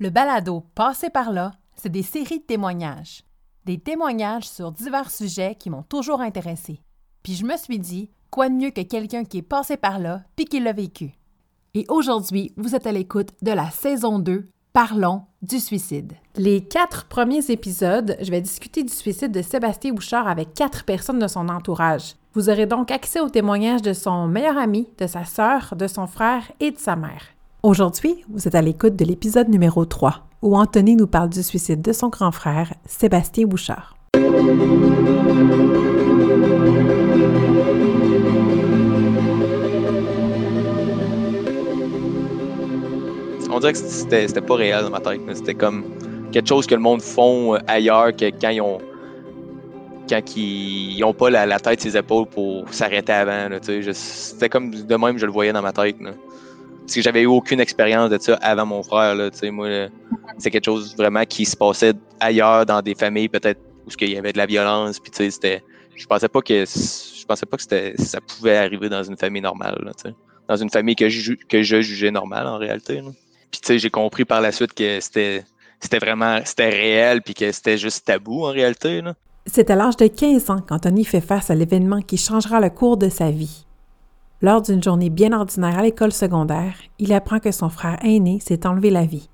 Le balado Passé par là, c'est des séries de témoignages. Des témoignages sur divers sujets qui m'ont toujours intéressé. Puis je me suis dit, quoi de mieux que quelqu'un qui est passé par là puis qui l'a vécu. Et aujourd'hui, vous êtes à l'écoute de la saison 2, Parlons du suicide. Les quatre premiers épisodes, je vais discuter du suicide de Sébastien Bouchard avec quatre personnes de son entourage. Vous aurez donc accès aux témoignages de son meilleur ami, de sa sœur, de son frère et de sa mère. Aujourd'hui, vous êtes à l'écoute de l'épisode numéro 3, où Anthony nous parle du suicide de son grand frère, Sébastien Bouchard. On dirait que c'était pas réel dans ma tête. mais C'était comme quelque chose que le monde font euh, ailleurs que quand ils ont quand ils, ils ont pas la, la tête ses épaules pour s'arrêter avant. C'était comme de même je le voyais dans ma tête. Parce que j'avais eu aucune expérience de ça avant mon frère. Là. Moi, c'est quelque chose vraiment qui se passait ailleurs dans des familles peut-être où il y avait de la violence. Puis. Je pensais pas que je pensais pas que ça pouvait arriver dans une famille normale. dans une famille que je, que je jugeais normale en réalité. Puis j'ai compris par la suite que c'était c'était vraiment c'était réel puis que c'était juste tabou en réalité. C'est à l'âge de 15 ans qu'Anthony fait face à l'événement qui changera le cours de sa vie. Lors d'une journée bien ordinaire à l'école secondaire, il apprend que son frère aîné s'est enlevé la vie.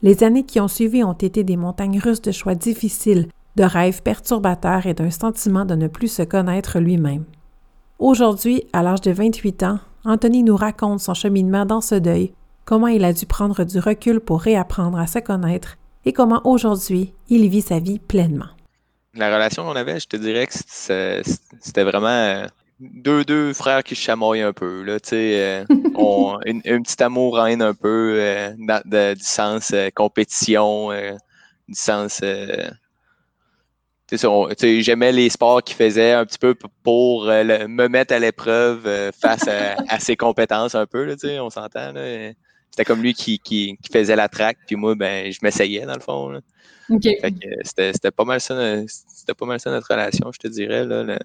Les années qui ont suivi ont été des montagnes russes de choix difficiles, de rêves perturbateurs et d'un sentiment de ne plus se connaître lui-même. Aujourd'hui, à l'âge de 28 ans, Anthony nous raconte son cheminement dans ce deuil, comment il a dû prendre du recul pour réapprendre à se connaître et comment aujourd'hui il vit sa vie pleinement. La relation qu'on avait, je te dirais que c'était vraiment euh, deux, deux frères qui se chamaillent un peu. Là, tu sais, euh, on- une, une petite amour-haine un peu euh, de- du sens euh, compétition, euh, du sens. J'aimais les sports qu'il faisait un petit peu pour le- me mettre à l'épreuve face à, à ses compétences un peu, là, tu sais, on s'entend. là. C'était comme lui qui, qui, qui faisait la traque, puis moi, ben, je m'essayais dans le fond. là. OK. Fait que c'était pas mal ça, c'était pas mal ça notre relation, je te dirais, là,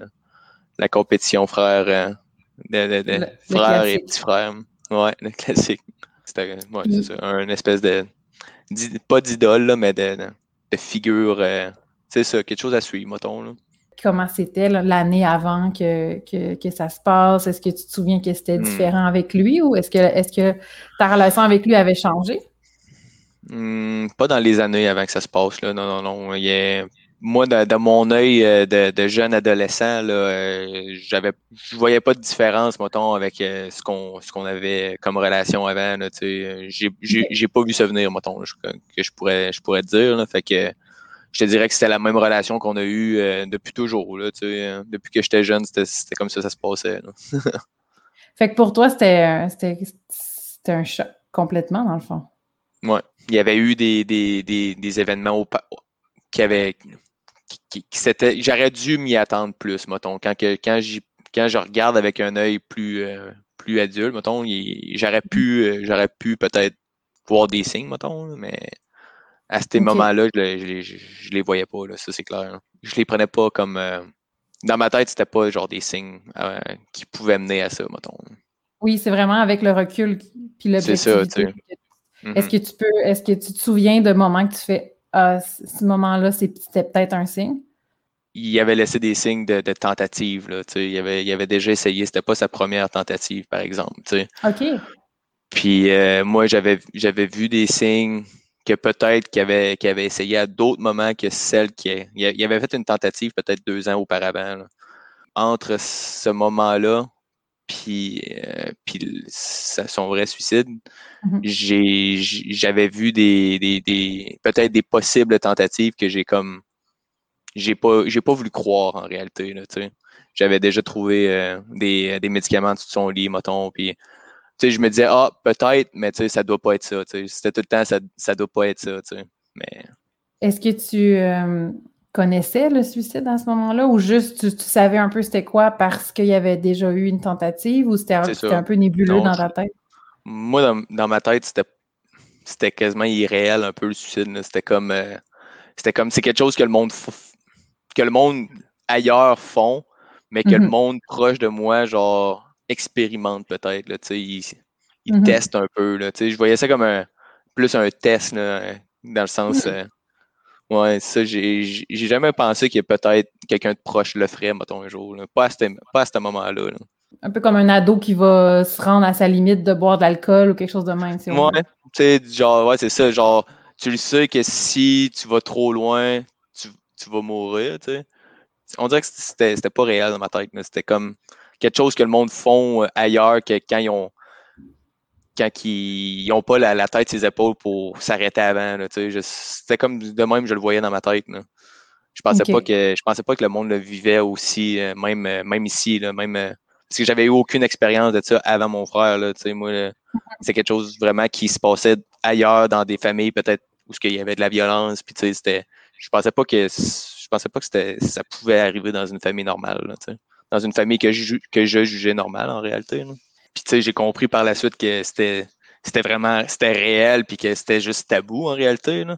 la compétition frère, euh, de, de- de Le- le frère et petit frère. Ouais, le classique. C'était ouais, c'est ça, un espèce de, pas d'idole, là, mais de, figure, euh, c'est ça, quelque chose à suivre, mettons. Là. Comment c'était l'année avant que, que, que ça se passe? Est-ce que tu te souviens que c'était Hmm. différent avec lui ou est-ce que, est que ta relation avec lui avait changé? Hmm, pas dans les années avant que ça se passe, là. Non, non, non. Il y a- Moi, de mon œil euh, de, de jeune adolescent, là, euh, j'avais, je voyais pas de différence, mettons, avec euh, ce qu'on, ce qu'on avait comme relation avant. Là, j'ai, j'ai, j'ai pas vu ça venir, mettons, là, que je pourrais, je pourrais te dire. Là, fait que je te dirais que c'était la même relation qu'on a eue depuis toujours. Là, euh, Depuis que j'étais jeune, c'était, c'était comme ça que ça se passait. Fait que pour toi, c'était un- c'était c'était un choc complètement, dans le fond. Ouais. Il y avait eu des, des, des, des événements au, qui avaient. Qui, qui- J'aurais dû m'y attendre plus, mettons. Quand, que, quand, j'y- quand je regarde avec un œil plus, euh, plus adulte, mettons, il- j'aurais pu, euh, j'aurais pu peut-être voir des signes, mettons, mais à ces moments-là, je, les- je, les- je- les voyais pas, là, ça c'est clair. là. Je les prenais pas comme. euh, dans ma tête, c'était pas genre des signes qui pouvaient mener à ça, mettons. Oui, c'est vraiment avec le recul puis C'est ça, tu sais. Est-ce Mhm. que tu peux, est-ce que tu te souviens de moments que tu fais C- ce moment-là, c'était peut-être un signe? il avait laissé des signes de, de tentative. Là, il, avait, il avait déjà essayé. C'était pas sa première tentative, par exemple. OK. Puis euh, moi, j'avais vu des signes que peut-être qu'il avait, essayé à d'autres moments que celle qui est. Il avait fait une tentative peut-être deux ans auparavant. là. Entre ce moment-là puis, euh, puis sa- son vrai suicide, j'- j'avais vu des, des, des peut-être des possibles tentatives que j'ai comme j'ai pas j'ai pas voulu croire en réalité. J'avais déjà trouvé euh, des, des médicaments de son lit, mettons, puis je me disais ah peut-être, mais tu sais ça doit pas être ça. C'était tout le temps ça ça doit pas être ça. Mais Est-ce que tu euh, connaissais le suicide à ce moment-là ou juste tu, tu savais un peu c'était quoi parce qu'il y avait déjà eu une tentative ou c'était un, peu nébuleux Non, dans ta tête? moi dans, dans ma tête c'était c'était quasiment irréel un peu le suicide c'était comme euh, c'était comme c'est quelque chose que le monde que le monde ailleurs font mais que le Mhm. monde proche de moi genre expérimente peut-être ils, Mhm. testent un peu là je voyais ça comme un plus un test, là, dans le sens. Hmm. euh, ouais, ça, j'ai jamais pensé que peut-être quelqu'un de proche le ferait, mettons, un jour. là. Pas à ce, pas à ce moment-là. là. Un peu comme un ado qui va se rendre à sa limite de boire de l'alcool ou quelque chose de même. Ouais, tu sais, genre, ouais, c'est ça. Genre, tu le sais que si tu vas trop loin, tu, tu vas mourir, tu sais. On dirait que c'était pas réel dans ma tête. C'était comme quelque chose que le monde font euh, ailleurs que quand ils ont quand ils, ils ont pas la, la tête ses épaules pour s'arrêter avant. C'était comme de même, je le voyais dans ma tête. là. Je pensais pas que je pensais pas que le monde le vivait aussi, euh, même, euh, même ici, là, même euh, parce que j'avais eu aucune expérience de ça avant mon frère. Là, moi, c'est quelque chose vraiment qui se passait ailleurs dans des familles peut-être où qu'il y avait de la violence. Puis tu sais, c'était. Je pensais pas que je pensais pas que c'était ça pouvait arriver dans une famille normale. là, dans une famille que je, que je jugeais normale en réalité. là. Puis tu sais, j'ai compris par la suite que c'était c'était vraiment c'était réel puis que c'était juste tabou en réalité. Là.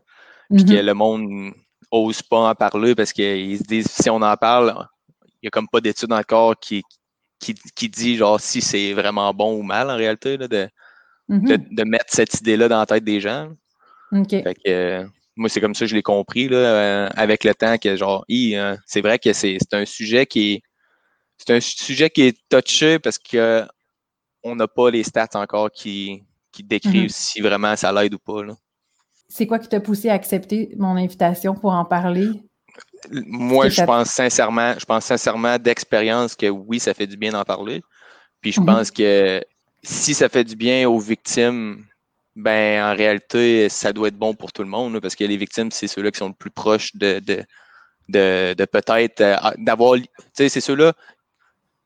Puis que le monde ose pas en parler parce qu'ils se disent si on en parle, il y a comme pas d'études encore qui, qui, qui dit genre si c'est vraiment bon ou mal en réalité là, de, Mhm. de, de mettre cette idée-là dans la tête des gens. OK. Fait que euh, moi, c'est comme ça que je l'ai compris là, euh, avec le temps que genre, euh, c'est vrai que c'est c'est un sujet qui est c'est un sujet qui est touché parce que on n'a pas les stats encore qui, qui décrivent Mhm. si vraiment ça l'aide ou pas. C'est quoi qui t'a poussé à accepter mon invitation pour en parler? Moi, je pense sincèrement, je pense sincèrement d'expérience que oui, ça fait du bien d'en parler. Puis je Mhm. pense que si ça fait du bien aux victimes, ben en réalité, ça doit être bon pour tout le monde, parce que les victimes, c'est ceux-là qui sont le plus proches de, de, de, de peut-être euh, d'avoir. Tu sais, c'est ceux-là.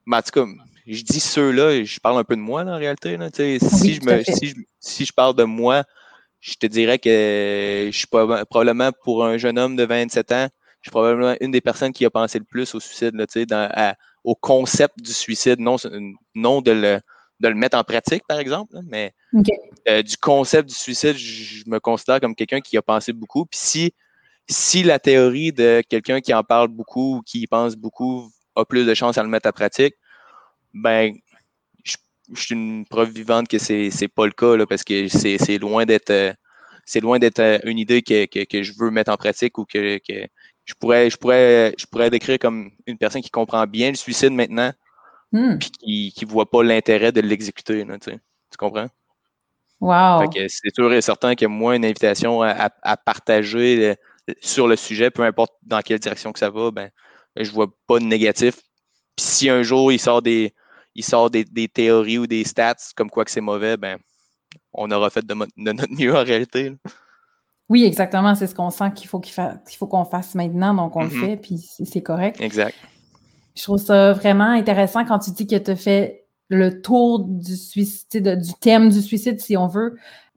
Mais en tout cas, je dis ceux-là, je parle un peu de moi là, en réalité. Là, si, je me, si, je, si je parle de moi, je te dirais que je suis proba- probablement pour un jeune homme de 27 ans, je suis probablement une des personnes qui a pensé le plus au suicide, là, tu sais, dans- à- au concept du suicide, non, non de, le, de le mettre en pratique, par exemple, là, mais euh, du concept du suicide, je je me considère comme quelqu'un qui a pensé beaucoup. Puis si, si la théorie de quelqu'un qui en parle beaucoup ou qui y pense beaucoup a plus de chances à le mettre à pratique, ben, je, je suis une preuve vivante que c'est c'est pas le cas, là, parce que c'est loin d'être euh, c'est loin d'être euh, une idée que, que, que je veux mettre en pratique ou que, que je pourrais je pourrais je pourrais décrire comme une personne qui comprend bien le suicide maintenant Hmm. puis qui qui voit pas l'intérêt de l'exécuter tu sais. Tu comprends? Wow. c'est sûr et certain que moi, une invitation à, à- partager euh, sur le sujet, peu importe dans quelle direction que ça va, ben, je vois pas de négatif. Puis si un jour il sort des, il sort des, des théories ou des stats comme quoi que c'est mauvais, ben, on aura fait de, notre mieux en réalité. là. Oui, exactement. C'est ce qu'on sent qu'il faut qu'il fa- qu'il faut qu'on fasse maintenant, donc on le fait, puis c'est correct. Exact. Je trouve ça vraiment intéressant quand tu dis que tu as fait le tour du suicide, du thème du suicide, si on veut.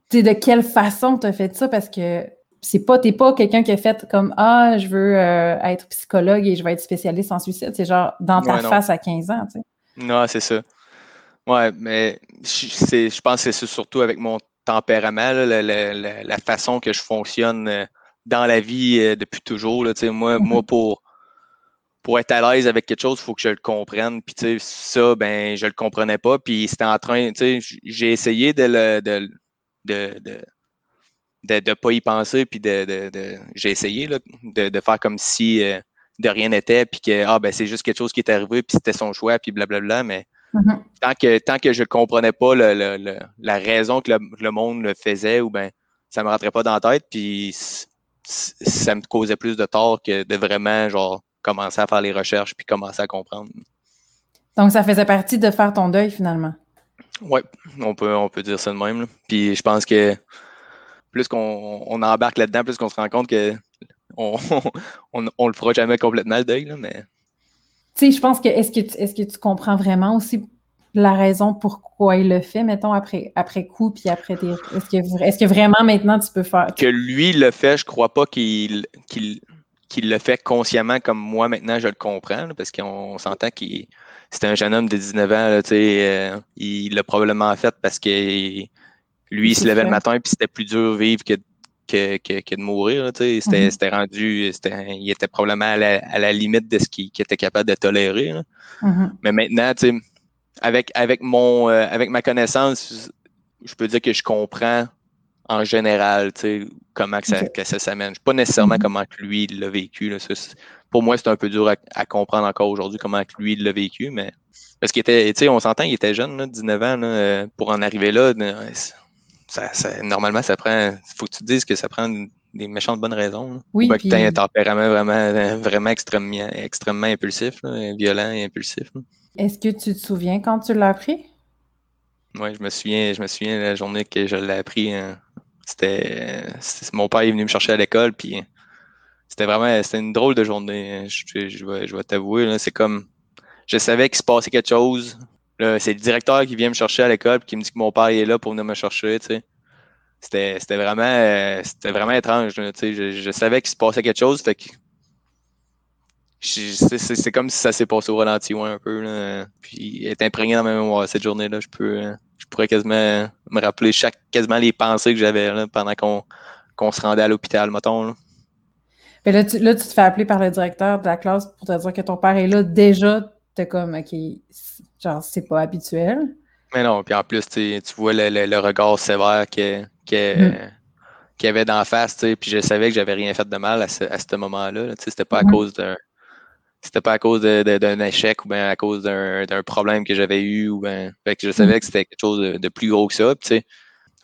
Tu sais, de quelle façon tu as fait ça? Parce que c'est pas, t'es pas quelqu'un qui a fait comme Ah, je veux euh, être psychologue et je vais être spécialiste en suicide. C'est genre dans ta Ouais, face à 15 ans, tu sais. Non, c'est ça. Ouais, mais je, je pense que c'est surtout avec mon tempérament, là, la, la- la- la façon que je fonctionne euh, dans la vie euh, depuis toujours. Là, moi, moi, pour, pour être à l'aise avec quelque chose, il faut que je le comprenne. Puis ça, ben, je le comprenais pas. Puis c'était en train, j'ai essayé de le de, de, de, de, de pas y penser. Puis de, de, de- j'ai essayé là, de faire comme si euh, de rien n'était. Puis que ah, ben, c'est juste quelque chose qui est arrivé. Puis c'était son choix. Puis blablabla. Mais Mhm. tant que, tant que je ne comprenais pas le- le- le- la raison que le, le monde le faisait, ou ben ça me rentrait pas dans la tête, puis ça me causait plus de tort que de vraiment genre commencer à faire les recherches puis commencer à comprendre. Donc, ça faisait partie de faire ton deuil finalement. Ouais, on peut, on peut dire ça de même. là. Puis je pense que plus qu'on on embarque là-dedans, plus qu'on se rend compte que on, on, on le fera jamais complètement le deuil, là, mais Tu sais, je pense que est-ce que, tu- est-ce que tu comprends vraiment aussi la raison pourquoi il le fait, mettons, après, après coup, puis après. Est-ce que, est-ce que vraiment maintenant tu peux faire? que lui le fait, je crois pas qu'il qu'il qu'il le fait consciemment comme moi maintenant je le comprends, là, parce qu'on s'entend qu'il c'était un jeune homme de 19 ans, là, tu sais, euh, il l'a probablement fait parce que lui, il se levait le matin puis c'était plus dur de vivre que, que, que, que de mourir. C'était Mhm. c'était rendu, il était probablement à la, à la limite de ce qu'il était capable de tolérer. Mhm. Mais maintenant, tu sais, avec, avec, mon, euh, avec ma connaissance, je peux dire que je comprends en général, comment que ça, Ok. que ça s'amène. Pas nécessairement Mhm. comment que lui l'a vécu. là. Pour moi, c'est un peu dur à, à comprendre encore aujourd'hui comment que lui l'a vécu, mais parce qu'il était, on s'entend, il était jeune, là, 19 ans, là, euh, pour en arriver là. Ça, ça- normalement, ça prend. faut que tu te dises que ça prend des méchantes bonnes raisons. là. Oui, Ou bien que tu un tempérament vraiment, vraiment extrêmement, extrêmement impulsif, là, violent et impulsif. Est-ce que tu te souviens quand tu l'as appris? Ouais, je me souviens, je me souviens la journée que je l'ai appris. hein, c'était, mon père est venu me chercher à l'école, puis c'était vraiment, c'était une drôle de journée. hein, Je, je- je vais, je vais t'avouer, c'est comme, je savais qu'il se passait quelque chose. C'est le directeur qui vient me chercher à l'école, puis qui me dit que mon père est là pour venir me chercher, euh, c'était vraiment étrange. Je, savais qu'il se passait quelque chose, c'est, comme si ça s'est passé au ralenti, un peu, là. Puis, être imprégné dans ma mémoire cette journée-là, je pourrais quasiment me rappeler quasiment les pensées que j'avais, pendant qu'on, se rendait à l'hôpital, mettons, là. Mais là, tu, là, tu te fais appeler par le directeur de la classe pour te dire que ton père est là. Déjà, t'es comme, OK, genre, c'est pas habituel. Mais non, puis en plus, tu vois le, le- le regard sévère que, que, Mhm. qu'il y avait d'en face, puis je savais que j'avais rien fait de mal à ce, à ce moment-là. là, sais, c'était pas à cause d'un. C'était pas à cause de- de- d'un échec ou bien à cause d'un d'un problème que j'avais eu. Ou ben, fait que je savais que c'était quelque chose de, de plus gros que ça. Puis,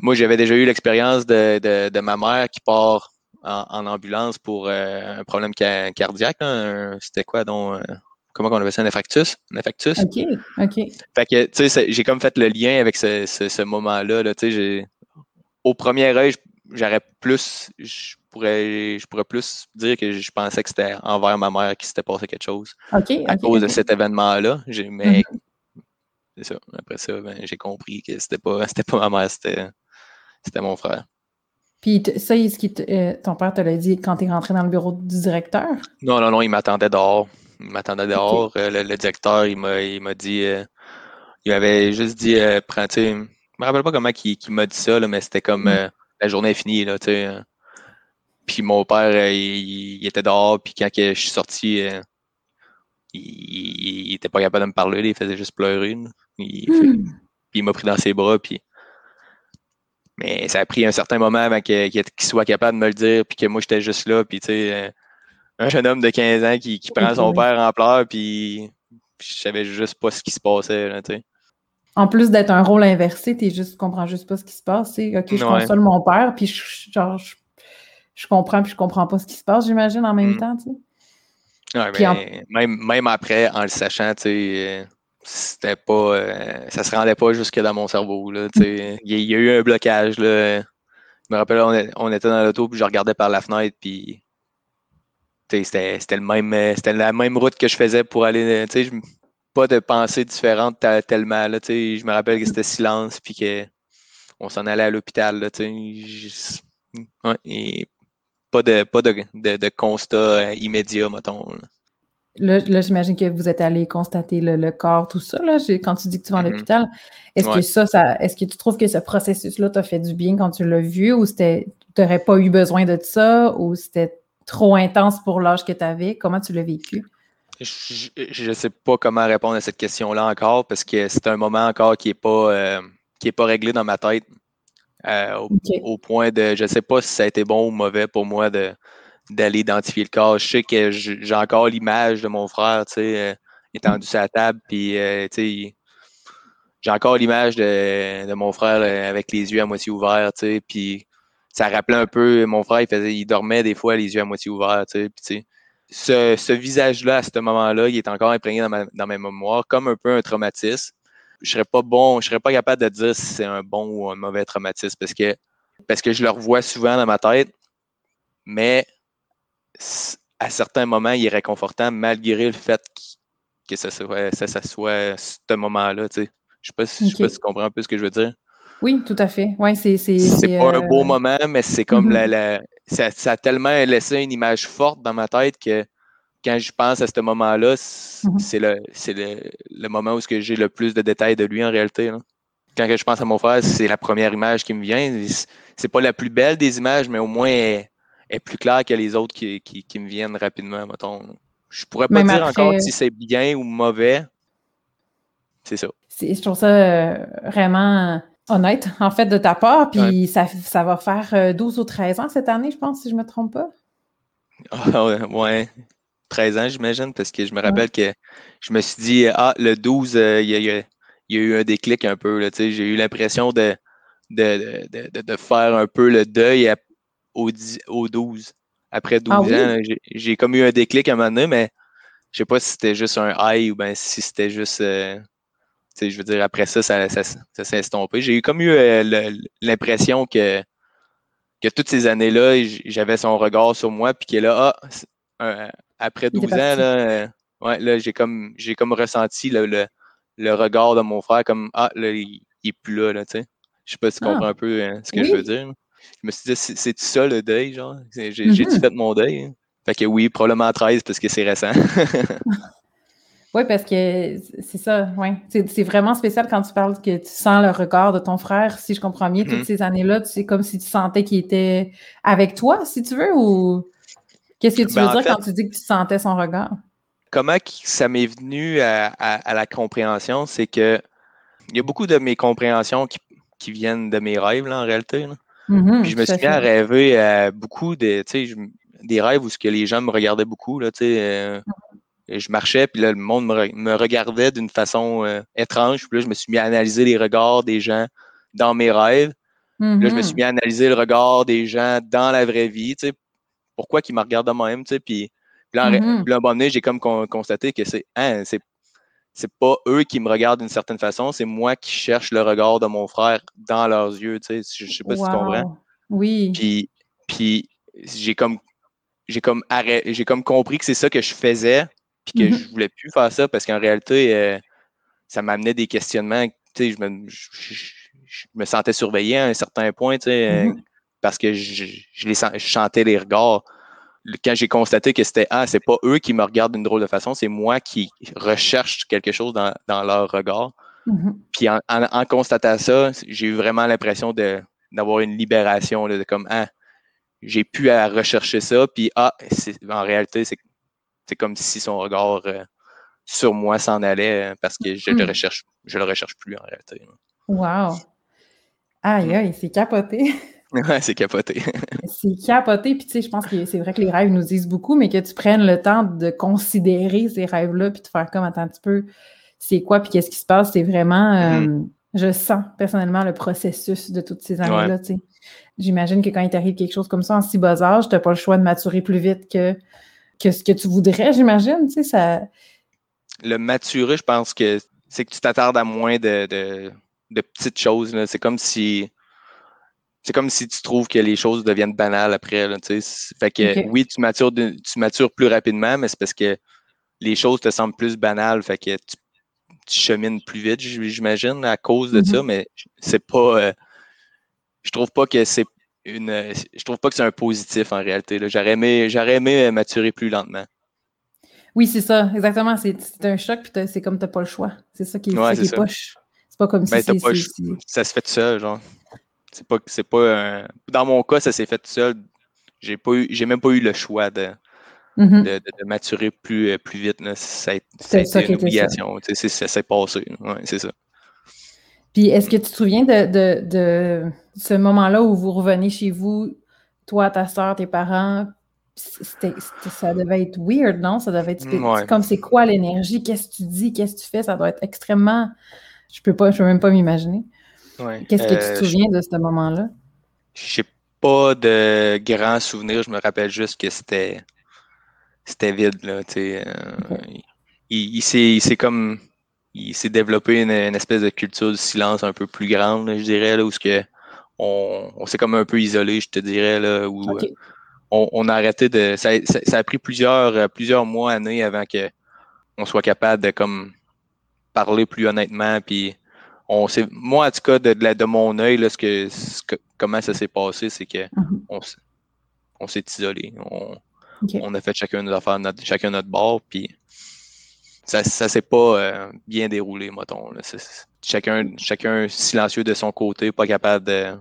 moi, j'avais déjà eu l'expérience de, ma mère qui part en, en ambulance pour euh, un problème ca- cardiaque. là, un- C'était quoi donc euh, comment on appelle ça? Un infarctus? Un infarctus? OK, OK. Fait que, tu sais, j'ai comme fait le lien avec ce, ce, ce moment-là. Là, tu sais, au premier œil, j'aurais plus, je pourrais, je pourrais plus dire que je pensais que c'était envers ma mère qui s'était passé quelque chose OK, à cause de cet événement-là. Mais c'est ça. Après ça, ben, j'ai compris que c'était pas, c'était pas ma mère, c'était, c'était mon frère. Puis ça, est-ce te- euh, ton père te l'a dit quand t'es rentré dans le bureau du directeur? Non, non, non, il m'attendait dehors. Il m'attendait dehors. Euh, le, le directeur, il m'a, dit, euh, il m'avait juste dit, euh, prends, tu sais, je me rappelle pas comment il, m'a dit ça, là, mais c'était comme Mm. la journée est finie, là, tu sais. euh. Puis mon père, il, il était dehors, puis quand je suis sorti, il, il, il était pas capable de me parler, là, il faisait juste pleurer. Hmm. puis il m'a pris dans ses bras, puis. Mais ça a pris un certain moment avant qu'il soit capable de me le dire, puis que moi j'étais juste là, puis tu sais, un jeune homme de 15 ans qui, qui prend son Oui. père en pleurs, puis je savais juste pas ce qui se passait, là, tu sais. En plus d'être un rôle inversé, t'es juste, tu comprends juste pas ce qui se passe. OK, je Ouais. console mon père, puis je, genre, je, je comprends, puis je comprends pas ce qui se passe, j'imagine, en même Mm. temps, tu. Ouais, en- même, même après, en le sachant, tu sais, euh, c'était pas. euh, ça se rendait pas jusque dans mon cerveau, là, tu sais. Il y, a- il y a eu un blocage, là. Je me rappelle, on, on était dans l'auto, puis je regardais par la fenêtre, puis. C'était le même, euh, c'était la même route que je faisais pour aller. euh, je- Pas de pensée différente te- tellement. Là, je me rappelle que c'était silence, puis que on s'en allait à l'hôpital. ouais, et pas de, pas de, de, de constat euh, immédiat, mettons. là. Là, là, j'imagine que vous êtes allé constater le, le corps, tout ça, là, quand tu dis que tu vas à Mhm. l'hôpital. Est-ce que ça, ça est-ce que tu trouves que ce processus-là t'a fait du bien quand tu l'as vu ou c'était t'aurais pas eu besoin de ça ou c'était trop intense pour l'âge que tu avais? Comment tu l'as vécu? Je ne sais pas comment répondre à cette question-là encore parce que c'est un moment encore qui n'est pas, euh, qui est pas réglé dans ma tête euh, au, point de je ne sais pas si ça a été bon ou mauvais pour moi de d'aller identifier le corps. Je sais que j'ai encore l'image de mon frère, tu sais, euh, étendu sur la table, puis tu sais, il- j'ai encore l'image de, de mon frère avec les yeux à moitié ouverts, tu sais, puis ça rappelait un peu mon frère, il faisait, il dormait des fois les yeux à moitié ouverts, tu sais, puis tu sais, ce, ce visage-là, à ce moment-là, il est encore imprégné dans ma, dans ma mémoire, comme un peu un traumatisme. Je serais pas bon, je serais pas capable de dire si c'est un bon ou un mauvais traumatisme parce que, parce que je le revois souvent dans ma tête, mais à certains moments, il est réconfortant malgré le fait qu- que ça soit, ça, ça soit ce moment-là, tu sais. Je sais pas si, je sais pas si tu comprends un peu ce que je veux dire. Oui, tout à fait. Oui, c'est. C'est C'est pas un euh, beau moment, mais c'est comme Mhm. la, la- ça, ça a tellement laissé une image forte dans ma tête que quand je pense à ce moment-là, Mhm. c'est le, c'est le, le moment où ce que j'ai le plus de détails de lui en réalité. là. Quand je pense à mon frère, c'est la première image qui me vient. C'est pas la plus belle des images, mais au moins elle, elle est plus claire que les autres qui, qui, qui me viennent rapidement, mettons. Je pourrais pas Même dire après- encore si c'est bien ou mauvais. C'est ça. c'est- Je trouve ça euh, vraiment honnête, en fait, de ta part. Puis ça, ça, va faire 12 ou 13 ans cette année, je pense, si je ne me trompe pas. Ah, ouais, 13 ans, j'imagine, parce que je me rappelle que je me suis dit, ah, le 12, il y, a, eu un déclic un peu. J'ai eu l'impression de de, de, faire un peu le deuil au, au 12. Après 12 ah ans, j'ai comme eu un déclic à un moment donné, mais je sais pas si c'était juste un high ou ben si c'était juste. Euh, je veux dire, après ça, ça, s'est estompé. J'ai eu comme eu euh, l'impression que, que toutes ces années-là, j'avais son regard sur moi, puis que là, ah, après 12 ans, là, euh, ouais, là j'ai comme, comme ressenti le, le, regard de mon frère, comme Ah, là, il, il est plus là, là tu sais. Je sais pas si tu comprends ah. un peu hein, ce que je veux dire. Je me suis dit, c'est ça le deuil, genre? J'ai-tu mm-hmm. fait mon deuil? Hein? Fait que oui, probablement 13 parce que c'est récent. oui, parce que c'est ça, oui. C'est vraiment spécial quand tu parles que tu sens le regard de ton frère, si je comprends bien, toutes mm-hmm. ces années-là, c'est comme si tu sentais qu'il était avec toi, si tu veux, ou qu'est-ce que tu ben, veux dire quand tu dis que tu sentais son regard? Comment ça m'est venu à, la compréhension, c'est que il y a beaucoup de mes compréhensions qui qui viennent de mes rêves, là, en réalité. Mm-hmm, puis je me suis mis à rêver à beaucoup de, des rêves où ce que les gens me regardaient beaucoup. Là, euh, mm-hmm. je marchais, puis là, le monde me, regardait d'une façon euh, étrange. Puis là, je me suis mis à analyser les regards des gens dans mes rêves. Là, je me suis mm-hmm. mis à analyser le regard des gens dans la vraie vie. Pourquoi ils me regardent de même? Puis, puis là, à un moment donné, j'ai comme constaté que c'est hein, c'est pas eux qui me regardent d'une certaine façon, c'est moi qui cherche le regard de mon frère dans leurs yeux. Tu sais, je sais pas si tu comprends. Oui. Puis, puis j'ai comme j'ai comme j'ai comme compris que c'est ça que je faisais, puis que mm-hmm. je voulais plus faire ça parce qu'en réalité, euh, ça m'amenait des questionnements. Tu sais, je me, je, me sentais surveillé à un certain point, tu sais, euh, parce que je, je, les, je chantais les regards quand j'ai constaté que c'était ah, c'est pas eux qui me regardent d'une drôle de façon, c'est moi qui recherche quelque chose dans, leur regard. Mm-hmm. Puis en, en, constatant ça, j'ai eu vraiment l'impression d'avoir une libération, de comme ah, j'ai pu à rechercher ça, puis ah, en réalité, c'est, comme si son regard euh, sur moi s'en allait euh, parce que je le mm. recherche, je le recherche plus en réalité. Wow! Aïe, mm. aïe, c'est capoté. Ouais, c'est capoté. c'est capoté. Puis, tu sais, je pense que c'est vrai que les rêves nous disent beaucoup, mais que tu prennes le temps de considérer ces rêves-là, puis de faire comme, attends un petit peu, c'est quoi, puis qu'est-ce qui se passe? C'est vraiment, euh, mm-hmm. je sens personnellement le processus de toutes ces années-là, tu sais. J'imagine que quand il t'arrive quelque chose comme ça en si bas âge, tu n'as pas le choix de maturer plus vite que, que ce que tu voudrais, j'imagine, tu sais, ça... Le maturer, je pense que c'est que tu t'attardes à moins de, de petites choses. C'est comme si c'est comme si tu trouves que les choses deviennent banales après. Là, fait que oui, tu matures, tu matures plus rapidement, mais c'est parce que les choses te semblent plus banales. Fait que tu, chemines plus vite, j'imagine, à cause de ça, mm-hmm. mais c'est pas. Euh, je trouve pas que c'est une. Je trouve pas que c'est un positif en réalité. J'aurais aimé, euh, maturer plus lentement. Oui, c'est ça, exactement. C'est un choc, puis c'est comme tu n'as pas le choix. C'est ça qui est, ouais, C'est pas comme si ben, Ça se fait tout seul, genre. C'est pas, c'est pas Dans mon cas, ça s'est fait tout seul. J'ai pas eu, j'ai même pas eu le choix de, mm-hmm. de, maturer plus, euh, plus vite. Là. Ça, ça a été une obligation. Ça s'est passé. Ouais, c'est ça. Puis est-ce que tu te souviens de, de, ce moment-là où vous revenez chez vous, toi, ta soeur, tes parents? ça devait être weird, non? Ça devait être comme c'est quoi l'énergie? Qu'est-ce que tu dis? Qu'est-ce que tu fais? Ça doit être extrêmement. Je peux pas, je peux même pas m'imaginer. Qu'est-ce que tu te euh, souviens de ce moment-là? Je n'ai pas de grands souvenirs. Je me rappelle juste que c'était c'était vide. Là, euh, Il, s'est comme il s'est développé une, espèce de culture du silence un peu plus grande, je dirais, là, où ce que on, s'est comme un peu isolé, je te dirais, là, où euh, on, a arrêté de. Ça, a pris plusieurs, plusieurs mois, années avant que on soit capable de comme parler plus honnêtement puis moi, en tout cas, de, de, mon œil, là, ce que, comment ça s'est passé, c'est que mm-hmm. on, s'est isolé. On, a fait chacun nos affaires, notre, chacun notre bord, puis ça ne s'est pas euh, bien déroulé, mettons. chacun, chacun silencieux de son côté, pas capable de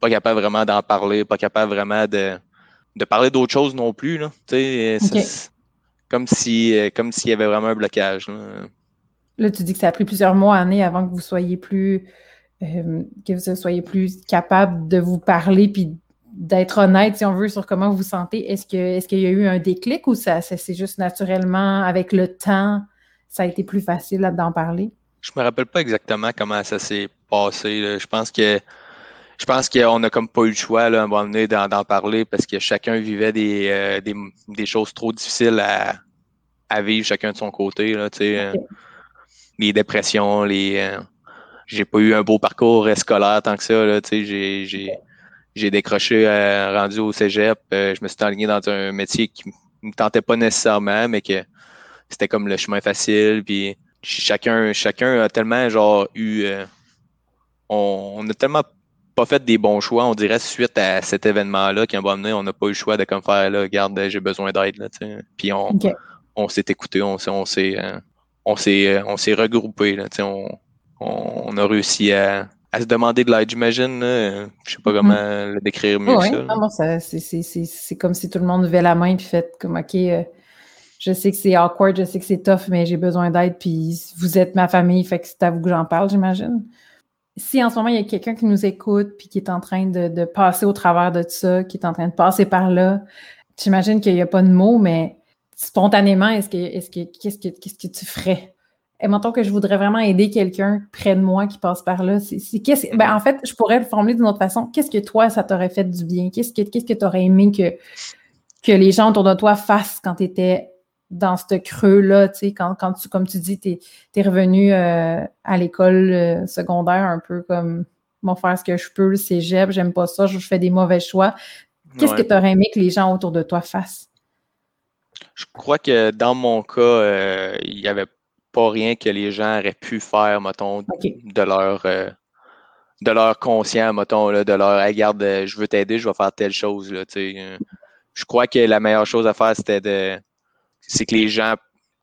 pas capable vraiment d'en parler, pas capable vraiment de, de parler d'autre chose non plus. Là. comme si euh, comme s'il y avait vraiment un blocage. Là, tu dis que ça a pris plusieurs mois, années avant que vous soyez plus euh, que vous soyez plus capable de vous parler puis d'être honnête, si on veut, sur comment vous vous sentez. Est-ce que est-ce qu'il y a eu un déclic ou ça, c'est juste naturellement, avec le temps, ça a été plus facile d'en parler? Je me rappelle pas exactement comment ça s'est passé. Je pense que je pense qu'on a comme pas eu le choix là, à un moment donné d'en parler parce que chacun vivait des, euh, des, des, choses trop difficiles à, à, vivre chacun de son côté. Là, euh, les dépressions, les. Euh, j'ai pas eu un beau parcours scolaire tant que ça. J'ai, j'ai, décroché rendu au Cégep. je me suis aligné dans un métier qui me tentait pas nécessairement, mais que c'était comme le chemin facile. Puis chacun, chacun a tellement genre eu. on, on a tellement pas fait des bons choix, on dirait, suite à cet événement-là, qui a donné, on n'a pas eu le choix de comme faire, là, regarde, j'ai besoin d'aide, là, Puis on, on s'est écouté, on s'est, on s'est, euh, on s'est, euh, on s'est regroupé, là, on, on, a réussi à, à se demander de l'aide, j'imagine. Je sais pas mm-hmm. comment le décrire mieux que ça. c'est, comme si tout le monde levait la main et fait comme OK, euh, je sais que c'est awkward, je sais que c'est tough, mais j'ai besoin d'aide, puis vous êtes ma famille, fait que c'est à vous que j'en parle, j'imagine si en ce moment il y a quelqu'un qui nous écoute puis qui est en train de, passer au travers de ça, qui est en train de passer par là, j'imagine qu'il n'y a pas de mots, mais spontanément, est-ce que est-ce que qu'est-ce que qu'est-ce que tu ferais? Et mettons que je voudrais vraiment aider quelqu'un près de moi qui passe par là. C'est, qu'est-ce, ben, en fait, je pourrais le formuler d'une autre façon. Qu'est-ce que toi, ça t'aurait fait du bien? Qu'est-ce que qu'est-ce que tu aurais aimé que, que les gens autour de toi fassent quand tu étais dans ce creux-là, tu sais, quand, quand tu, comme tu dis, tu es, revenu euh, à l'école euh, secondaire un peu comme, bon, faire ce que je peux, le cégep, j'aime pas ça, je fais des mauvais choix. Qu'est-ce que tu aurais aimé que les gens autour de toi fassent? Je crois que dans mon cas, euh, il n'y avait pas rien que les gens auraient pu faire, mettons, de leur de leur conscient, mettons, là, de leur regarde, je veux t'aider, je vais faire telle chose. Là, je crois que la meilleure chose à faire, c'était de c'est que les gens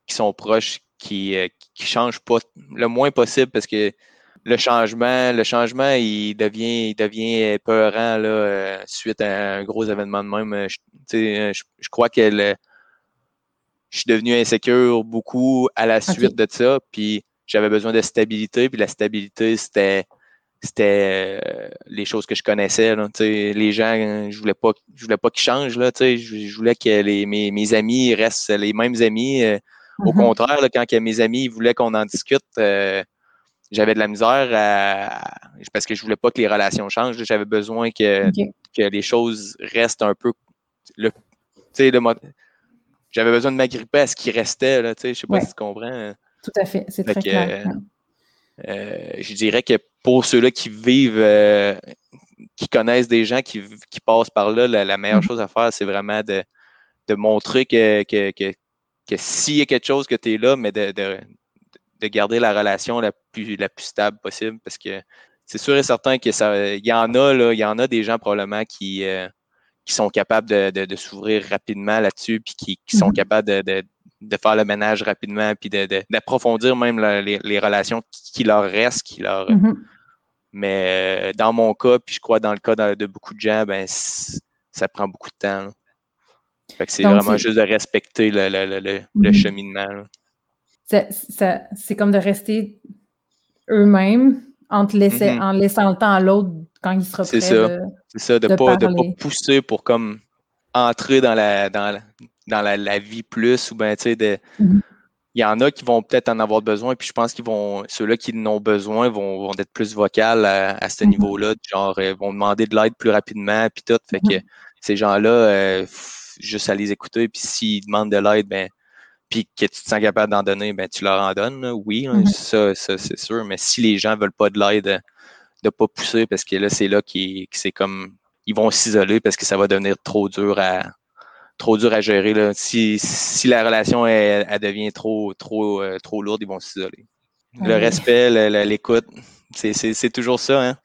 qui sont proches qui, euh, qui changent pas le moins possible parce que le changement, le changement, il devient, il devient peurant là, euh, suite à un gros événement de même. Euh, je, je, crois que je suis devenu insécure beaucoup à la suite de ça. Puis j'avais besoin de stabilité. Puis la stabilité, c'était c'était euh, les choses que je connaissais. les gens, je voulais pas, je voulais pas qu'ils changent. Là, je, voulais que les, mes, amis restent les mêmes amis. Euh, au mm-hmm. contraire, quand mes amis voulaient qu'on en discute, euh, j'avais de la misère parce que je voulais pas que les relations changent. J'avais besoin que, que les choses restent un peu. Le, j'avais besoin de m'agripper à ce qui restait. Là, je sais pas si tu comprends. Tout à fait, c'est très clair. Euh, je dirais que pour ceux-là qui vivent, euh, qui connaissent des gens qui, passent par là, la, meilleure mm-hmm. chose à faire, c'est vraiment de, montrer que, que, que, s'il y a quelque chose que tu es là, mais de, de, garder la relation la plus, la plus stable possible parce que c'est sûr et certain que ça, il y en a, là, il y en a des gens probablement qui, euh, qui sont capables de, s'ouvrir rapidement là-dessus, puis qui, sont mm-hmm. capables de, de faire le ménage rapidement, puis d'approfondir même les, relations qui, leur restent, qui leur. Mm-hmm. Mais euh, dans mon cas, puis je crois dans le cas de, beaucoup de gens, ben ça prend beaucoup de temps. Fait que c'est vraiment juste de respecter le, mm-hmm. cheminement. C'est comme de rester eux-mêmes en, mm-hmm. en laissant le temps à l'autre quand il sera prêt. C'est ça. C'est ça, de ne pas, pas, pousser pour comme entrer dans la, dans dans la, vie plus ou bien, tu sais, mhm. il y en a qui vont peut-être en avoir besoin, puis je pense qu'ils vont, ceux-là qui en ont besoin vont, vont être plus vocales à, ce mhm. niveau-là, genre, euh, vont demander de l'aide plus rapidement, puis tout. Fait que mhm. ces gens-là, euh, juste à les écouter, puis s'ils demandent de l'aide, ben, puis que tu te sens capable d'en donner, ben, tu leur en donnes, oui, hein, ça, ça c'est sûr. Mais si les gens veulent pas de l'aide, de pas pousser, parce que là, c'est là qui c'est comme, ils vont s'isoler parce que ça va devenir trop dur à, trop dur à gérer. Là. Si, si la relation elle, devient trop, trop, euh, trop lourde, ils vont s'isoler. Le respect, l'écoute, c'est toujours ça. Hein?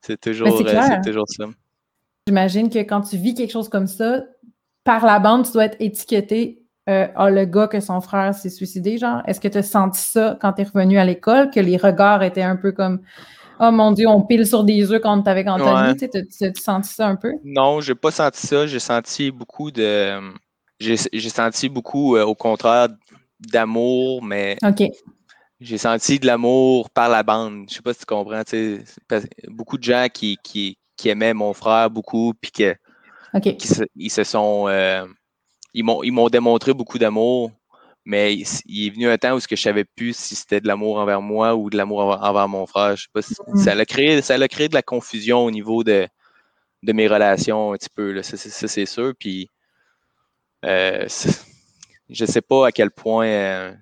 C'est toujours, euh, toujours ça. J'imagine que quand tu vis quelque chose comme ça, par la bande, tu dois être étiqueté euh, ah, le gars que son frère s'est suicidé, genre. Est-ce que tu as senti ça quand tu es revenu à l'école, que les regards étaient un peu comme Oh mon Dieu, on pile sur des œufs quand t'es avec Anthony. Tu as senti ça un peu? Non, j'ai pas senti ça. J'ai senti beaucoup de. J'ai senti beaucoup, euh, au contraire, d'amour, mais. OK. j'ai senti de l'amour par la bande. Je sais pas si tu comprends. Beaucoup de gens qui, qui, qui, aimaient mon frère beaucoup, puis que se, ils se sont. Euh, ils m'ont démontré beaucoup d'amour, mais il, est venu un temps où ce que je savais plus si c'était de l'amour envers moi ou de l'amour envers, mon frère. Je sais pas si, mm. ça, a créé, ça a créé de la confusion au niveau de, de mes relations un petit peu. Là. Ça, c'est sûr. Puis euh, je sais pas à quel point. Euh,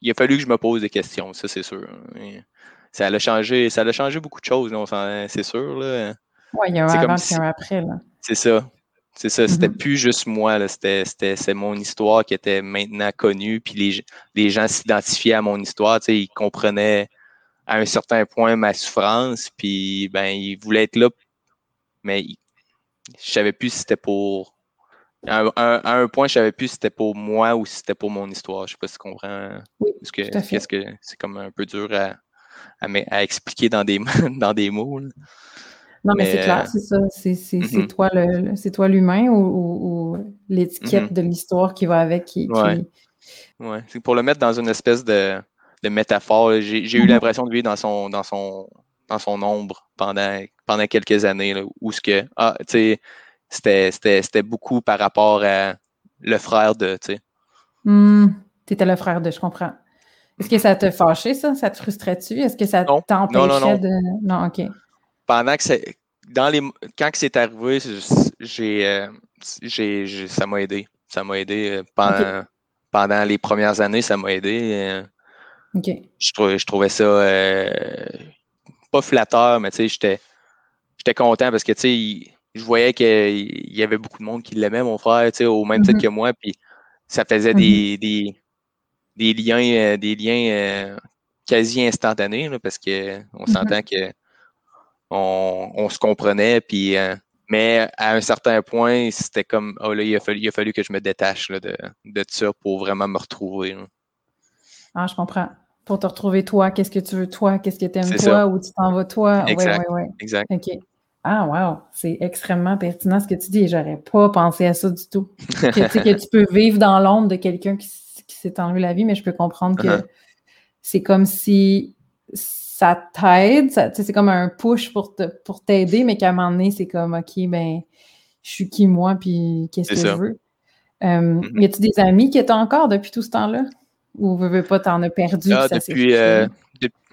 il a fallu que je me pose des questions, ça c'est sûr. Ça a changé, ça a changé beaucoup de choses, c'est sûr. Oui, il y a un avant et un après. C'est ça. C'est ça. C'était mm-hmm. plus juste moi. C'était, c'est mon histoire qui était maintenant connue. Puis les, les gens s'identifiaient à mon histoire. Ils comprenaient à un certain point ma souffrance. Puis ben, ils voulaient être là. Mais je savais plus si c'était pour à un, point, je savais plus si c'était pour moi ou si c'était pour mon histoire. Je sais pas si tu comprends. Oui, que, qu'est-ce que c'est comme un peu dur à, à, expliquer dans des, dans des mots. Non, mais, c'est clair, c'est ça. C'est, mm-hmm. toi, le, c'est toi l'humain ou, l'étiquette mm-hmm. de l'histoire qui va avec qui. Ouais. C'est pour le mettre dans une espèce de, de métaphore. J'ai, eu mm-hmm. l'impression de vivre dans son, dans son, dans son ombre pendant, pendant quelques années. Là, où ce que. Ah, tu sais c'était beaucoup par rapport à le frère de, tu sais. Hmm. tu étais le frère de, je comprends. Est-ce que ça te fâchait, ça? Ça te frustrait-tu? Est-ce que ça t'empêchait de. Non, OK. Pendant que c'est. Dans les. Quand c'est arrivé, j'ai. Euh, j'ai, ça m'a aidé. Ça m'a aidé euh, pendant, pendant les premières années, ça m'a aidé. Euh. Je, trouvais, je trouvais ça pas flatteur, mais j'étais, j'étais content parce que je voyais qu'il y avait beaucoup de monde qui l'aimait, mon frère, au même titre mm-hmm. que moi. Puis ça faisait des, mm-hmm. des, liens, euh, des liens euh, quasi instantanés, parce qu'on mm-hmm. s'entend que on, se comprenait. Puis, euh, mais à un certain point, c'était comme oh là, il a fallu, il a fallu que je me détache de, de ça pour vraiment me retrouver. Ah, je comprends. Pour te retrouver toi, qu'est-ce que tu veux toi, qu'est-ce que tu aimes toi, où tu t'en vas toi? Exact. Ouais, ouais, exact. OK. Ah, wow, c'est extrêmement pertinent ce que tu dis et j'aurais pas pensé à ça du tout. que, que tu peux vivre dans l'ombre de quelqu'un qui, s'est enlevé la vie, mais je peux comprendre que uh-huh. c'est comme si ça t'aide, c'est comme un push pour, pour t'aider, mais qu'à un moment donné, c'est comme, OK, ben, je suis qui moi, puis qu'est-ce que je veux? Euh, mm-hmm. Y a-tu des amis qui étaient encore depuis tout ce temps-là? Ou veux, veux pas, t'en as perdu? Ah, depuis, euh,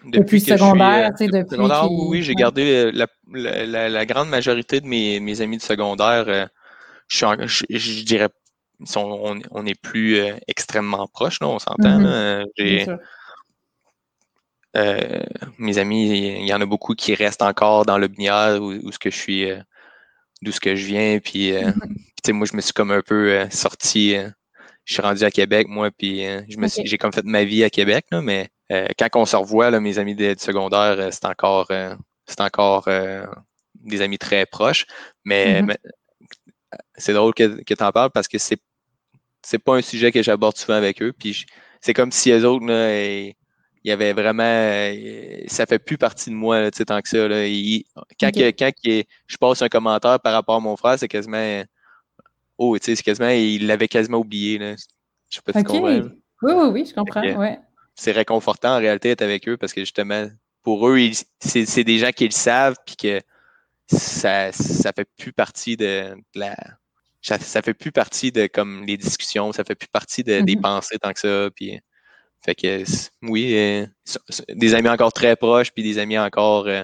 depuis, secondaire, tu sais, depuis. Secondaire, oui, j'ai gardé euh, la, grande majorité de mes, amis de secondaire. Euh, je, dirais, on n'est plus euh, extrêmement proches, on s'entend. Mm-hmm. Mes amis, il y en a beaucoup qui restent encore dans le binière où, ce que je suis, d'où ce que je viens. Puis, mm-hmm. moi, je me suis comme un peu sorti. je suis rendu à Québec, moi, puis j'ai comme fait ma vie à Québec, mais euh, quand on se revoit, là, mes amis de, secondaire, euh, c'est encore, euh, c'est encore des amis très proches. Mais, mm-hmm. c'est drôle que, que tu en parles parce que c'est c'est pas un sujet que j'aborde souvent avec eux. Puis c'est comme si les autres, il y avait vraiment. Ça fait plus partie de moi, sais tant que ça. Là. quand quand je passe un commentaire par rapport à mon frère, c'est quasiment. Oh, tu sais, c'est quasiment. Il l'avait quasiment oublié. Là. Je sais pas si tu comprends. Oui, oui, oui, je comprends. ouais c'est réconfortant en réalité d'être avec eux parce que justement, pour eux, c'est des gens qui le savent puis que ça, ça fait plus partie de, la. Ça, fait plus partie de comme les discussions, ça fait plus partie de, des mm-hmm. pensées tant que ça. Puis, fait que oui, euh, des amis encore très proches, puis des amis encore euh,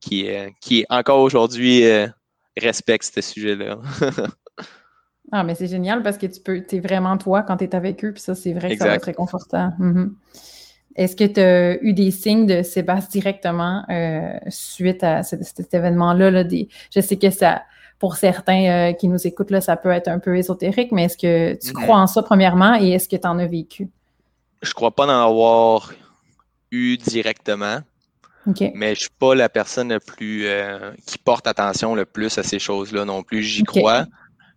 qui, euh, qui encore aujourd'hui respectent ce sujet-là. Ah, mais c'est génial parce que tu peux, es vraiment toi quand tu es avec eux, puis ça, c'est vrai que ça va être réconfortant. Mm-hmm. Est-ce que tu as eu des signes de Sébastien directement suite à cet, événement-là? je sais que ça, pour certains qui nous écoutent, là, ça peut être un peu ésotérique, mais est-ce que tu crois en ça premièrement et est-ce que tu en as vécu? Je crois pas en avoir eu directement. Mais je suis pas la personne la plus euh, qui porte attention le plus à ces choses-là non plus. J'y crois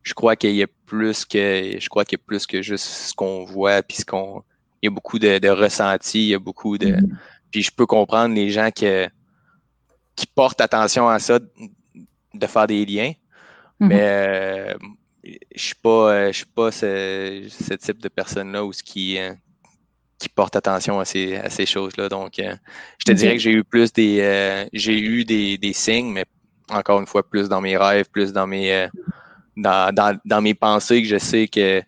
je crois qu'il y a plus que je crois qu'il y a plus que juste ce qu'on voit puis ce qu'on il y a beaucoup de, de ressentis, il y a beaucoup de mm-hmm. puis je peux comprendre les gens qui qui portent attention à ça de faire des liens. Mm-hmm. Mais euh, je suis pas je suis pas ce, type de personne là où ce qui euh, qui portent attention à ces, à ces choses-là. Donc, euh, je te dirais que j'ai eu plus des euh, j'ai eu des, des, signes, mais encore une fois, plus dans mes rêves, plus dans mes euh, dans, dans, dans, mes pensées que je sais que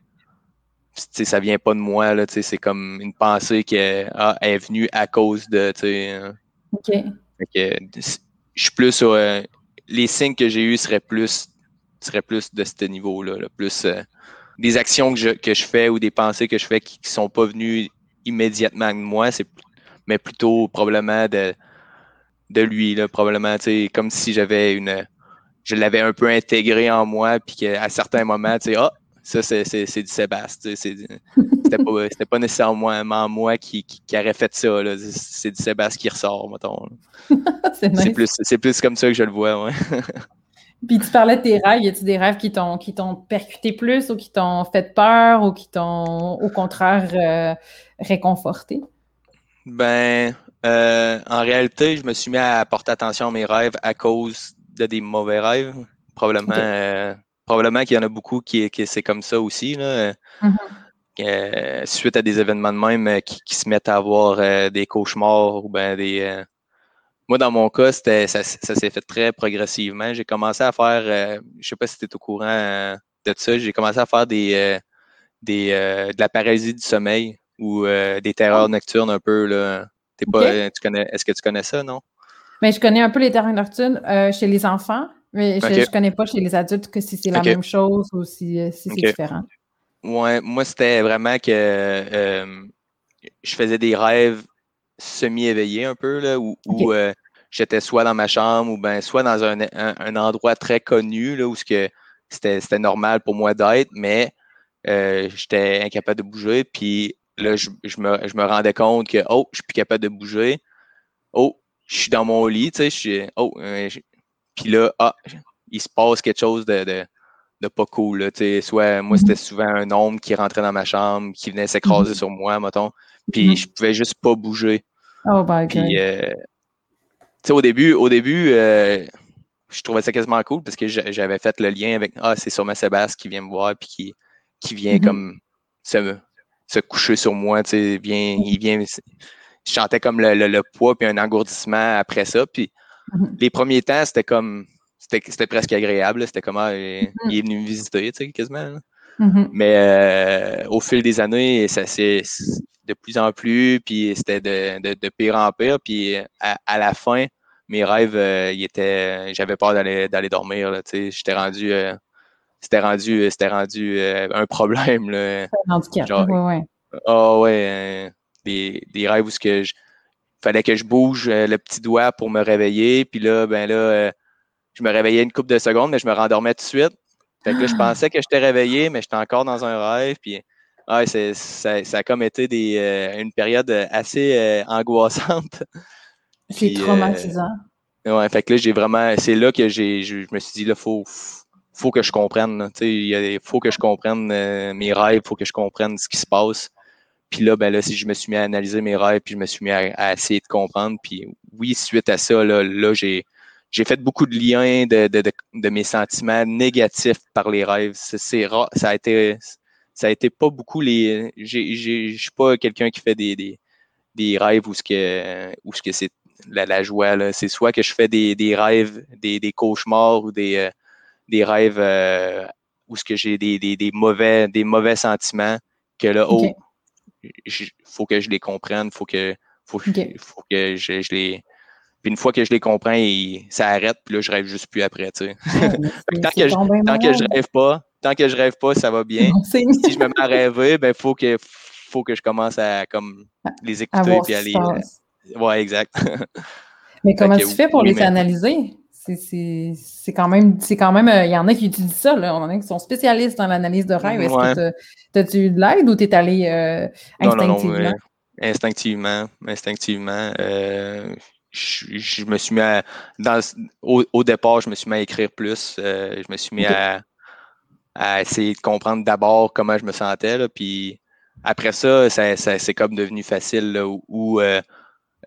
ça vient pas de moi. Là, c'est comme une pensée qui est, ah, est venue à cause de. OK. je suis plus sur. les signes que j'ai eus seraient plus seraient plus de ce niveau-là. plus des actions que je, que je fais ou des pensées que je fais qui, ne sont pas venues immédiatement de moi, c'est mais plutôt probablement de, de lui, là, probablement, comme si j'avais une. Je l'avais un peu intégré en moi, puis qu'à certains moments, tu sais, ah, ça, c'est, c'est, du Sébastien. C'était pas, pas nécessairement moi qui, qui, aurait fait ça. Là. C'est du Sébastien qui ressort, mettons. c'est, nice. plus, c'est plus comme ça que je le vois, ouais. Puis tu parlais de tes rêves. Y a-t-il des rêves qui t'ont, qui t'ont percuté plus ou qui t'ont fait peur ou qui t'ont, au contraire, euh, réconforté? Ben, euh, en réalité, je me suis mis à porter attention à mes rêves à cause de des mauvais rêves. Probablement, euh, probablement qu'il y en a beaucoup qui, qui c'est comme ça aussi. Là. Mm-hmm. suite à des événements de même qui, qui se mettent à avoir des cauchemars ou ben des moi, dans mon cas, ça, ça s'est fait très progressivement. J'ai commencé à faire, euh, je sais pas si tu es au courant euh, de ça, j'ai commencé à faire des, euh, des de la paralysie du sommeil ou des terreurs ah. nocturnes un peu. Là. pas, tu connais, est-ce que tu connais ça, non? Mais je connais un peu les terreurs nocturnes chez les enfants, mais je ne connais pas chez les adultes que si c'est la même chose ou si, c'est différent. Ouais, moi, c'était vraiment que je faisais des rêves semi-éveillé un peu, là, où, euh, j'étais soit dans ma chambre ou ben soit dans un, endroit très connu là, où c'était, c'était normal pour moi d'être, mais euh, j'étais incapable de bouger. Puis là, je, me, je, me, rendais compte que oh, je suis plus capable de bouger. Oh, je suis dans mon lit, tu sais, je suis. Oh, euh, puis là, ah, il se passe quelque chose de, de, pas cool. Là, soit moi, c'était mm-hmm. souvent un homme qui rentrait dans ma chambre, qui venait s'écraser mm-hmm. sur moi, mettons. Puis mm-hmm. je pouvais juste pas bouger. Oh my God. Euh, au début, au début euh, je trouvais ça quasiment cool parce que j'avais fait le lien avec Ah, c'est sûrement Sébastien qui vient me voir puis qui, qui vient comme se, se, coucher sur moi. Vient, il vient. Je chantais comme le, le, poids puis un engourdissement après ça. Puis les premiers temps, c'était comme c'était presque agréable. C'était comme ah, il est venu me visiter, quasiment. Mm-hmm. Mais euh, au fil des années, ça s'est de plus en plus, puis c'était de, de, de, pire en pire. Puis à, à la fin, mes rêves, euh, était, j'avais peur d'aller d'aller dormir. Là, j'étais rendu, euh, c'était rendu, c'était rendu un problème. Là, un handicap. Genre, ouais, Ah ouais, des, des, rêves où ce que je, fallait que je bouge le petit doigt pour me réveiller. Puis là, ben là, je me réveillais une couple de secondes, mais je me rendormais tout de suite. Fait que là, je ah! pensais que j'étais réveillé, mais j'étais encore dans un rêve. Puis, ouais, ça, ça, a comme été des, euh, une période assez euh, angoissante. C'est traumatisant. Euh, ouais, fait que là, j'ai vraiment. C'est là que j'ai, je, me suis dit, là, faut, faut que je comprenne. Il faut que je comprenne mes rêves, il faut que je comprenne ce qui se passe. Puis là, ben là, si je me suis mis à analyser mes rêves, puis je me suis mis à, essayer de comprendre. Puis oui, suite à ça, là, là j'ai j'ai fait beaucoup de liens de, de, de, mes sentiments négatifs par les rêves. C'est rare. Ça a été, ça a été pas beaucoup les. Je suis pas quelqu'un qui fait des, des, des, rêves où ce que, où ce que c'est la, la, joie. C'est soit que je fais des, des rêves, des, des, cauchemars ou des, euh, des rêves euh, où ce que j'ai des, des, mauvais, des mauvais sentiments que là, oh, il faut que je les comprenne, faut que, faut, faut que je, je les puis une fois que je les comprends, ça arrête, puis là, je rêve juste plus après, tu sais. tant que, je, tant que je rêve pas, tant que je rêve pas, ça va bien. si je me mets à rêver, ben faut que faut que je commence à comme les écouter puis aller. Euh, ouais, exact. Mais comment tu fais pour les analyser? C'est quand même, c'est quand même, euh, il y en a qui utilisent ça, là. On a qui sont spécialistes dans l'analyse de rêve. Est-ce que tu as, eu de l'aide ou tu es allé euh, instinctivement? Non, non, instinctivement, instinctivement je, me suis mis à, dans, au, départ, je me suis mis à écrire plus. Euh, je me suis mis à, essayer de comprendre d'abord comment je me sentais. Là, puis après ça, ça, c'est comme devenu facile là, où, euh,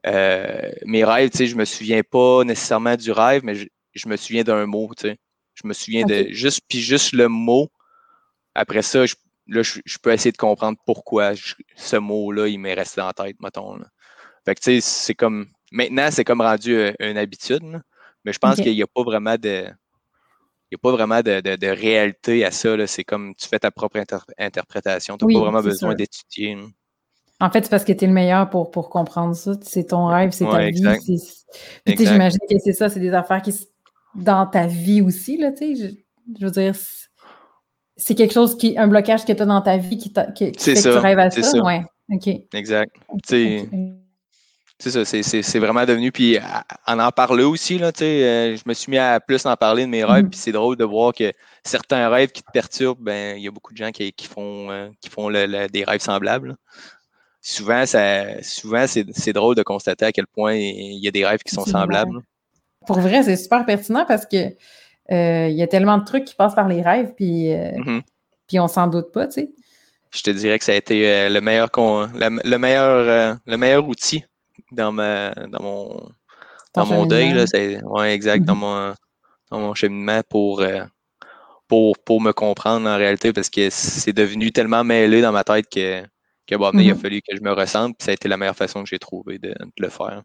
euh, mes rêves, tu sais, je me souviens pas nécessairement du rêve, mais je, me souviens d'un mot, tu sais. Je me souviens de juste, puis juste le mot. Après ça, là, je, peux essayer de comprendre pourquoi ce mot-là, il m'est resté en tête, mettons. Fait que, tu sais, c'est comme. Maintenant, c'est comme rendu euh, une habitude, mais je pense qu'il n'y a pas vraiment de. Il n'y a pas vraiment de, réalité à ça. C'est comme tu fais ta propre interprétation. Tu n'as pas vraiment besoin d'étudier. En fait, c'est parce que tu es le meilleur pour, pour comprendre ça. C'est ton rêve, c'est ta vie. Puis j'imagine que c'est ça, c'est des affaires qui dans ta vie aussi, là, sais. Je, veux dire, c'est quelque chose qui, un blocage que tu as dans ta vie qui, qui, fait que tu rêves à ça? ça. Ouais. OK. Exact. C'est ça, c'est vraiment devenu. Puis en en parler aussi, là, euh, je me suis mis à plus en parler de mes rêves. Mm-hmm. Puis c'est drôle de voir que certains rêves qui te perturbent, ben il y a beaucoup de gens qui, qui font, euh, qui font des rêves semblables. Souvent, ça, souvent c'est drôle de constater à quel point il y a des rêves qui sont semblables. Pour vrai, c'est super pertinent parce que euh, il y a tellement de trucs qui passent par les rêves, puis, euh, mm-hmm. puis on s'en doute pas, tu sais. Je te dirais que ça a été euh, le meilleur le, meilleur le meilleur outil dans ma dans mon dans mon deuil. Là, ouais, exact, dans mm-hmm. mon dans mon cheminement pour, pour, pour me comprendre en réalité parce que c'est devenu tellement mêlé dans ma tête que, que bon, il a mm-hmm. fallu que je me ressente, puis ça a été la meilleure façon que j'ai trouvé de, de le faire.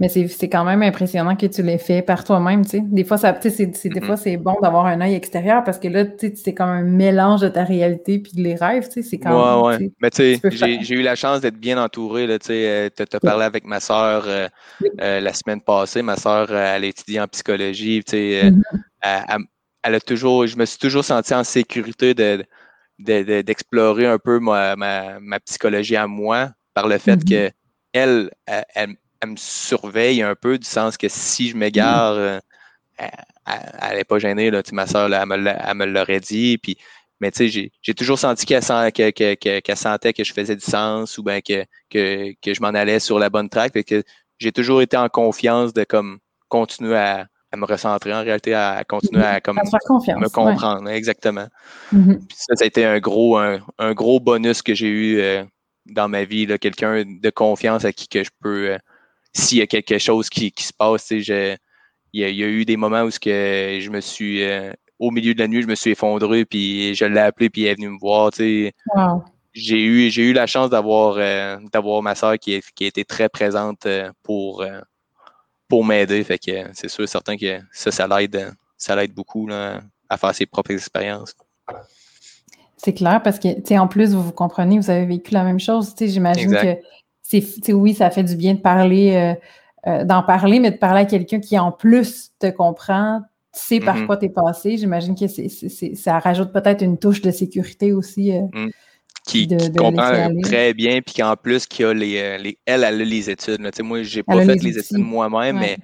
Mais c'est quand même impressionnant que tu l'aies fait par toi-même, tu sais. Des fois, ça, c'est, des fois, c'est bon d'avoir un œil extérieur parce que là, tu sais, c'est comme un mélange de ta réalité puis de les rêves, tu sais. C'est quand ouais, Ouais, Mais tu sais, j'ai eu la chance d'être bien entouré, là, tu sais. Tu as parlé avec ma soeur euh, euh, la semaine passée. Ma soeur, euh, elle étudie en psychologie, tu sais. Mm-hmm. elle, a toujours, je me suis toujours senti en sécurité de, d'explorer un peu ma, ma, psychologie à moi par le fait mm-hmm. que elle, elle elle me surveille un peu, du sens que si je m'égare, euh, elle n'est pas gênée. Là, ma soeur, elle me l'aurait dit. Puis, mais tu sais, j'ai toujours senti qu'elle sentait que je faisais du sens ou bien que, que, que je m'en allais sur la bonne track. que j'ai toujours été en confiance de comme continuer à, me recentrer en réalité, à continuer à, comme, me comprendre. Exactement. Mm-hmm. ça, ça a été un gros, un, gros bonus que j'ai eu euh, dans ma vie. Quelqu'un de confiance à qui que je peux. Euh, s'il y a quelque chose qui, se passe, il y, a, eu des moments où que je me suis, euh, au milieu de la nuit, je me suis effondré, puis je l'ai appelé, puis elle est venue me voir. J'ai eu, j'ai eu la chance d'avoir, euh, d'avoir ma soeur qui, qui, a été très présente euh, pour, pour m'aider. Fait que c'est sûr, certain que ça, ça l'aide, ça l'aide beaucoup à faire ses propres expériences. C'est clair parce que, en plus, vous vous comprenez, vous avez vécu la même chose. J'imagine que c'est oui, ça fait du bien de parler, euh, euh, d'en parler, mais de parler à quelqu'un qui en plus te comprend, sait par mm-hmm. quoi tu es passé. J'imagine que ça rajoute peut-être une touche de sécurité aussi. Euh, mm. Qui, comprend très bien, puis qu'en plus, qui a les, les, elle, a les études. Moi, Moi, j'ai pas fait les études moi-même, mais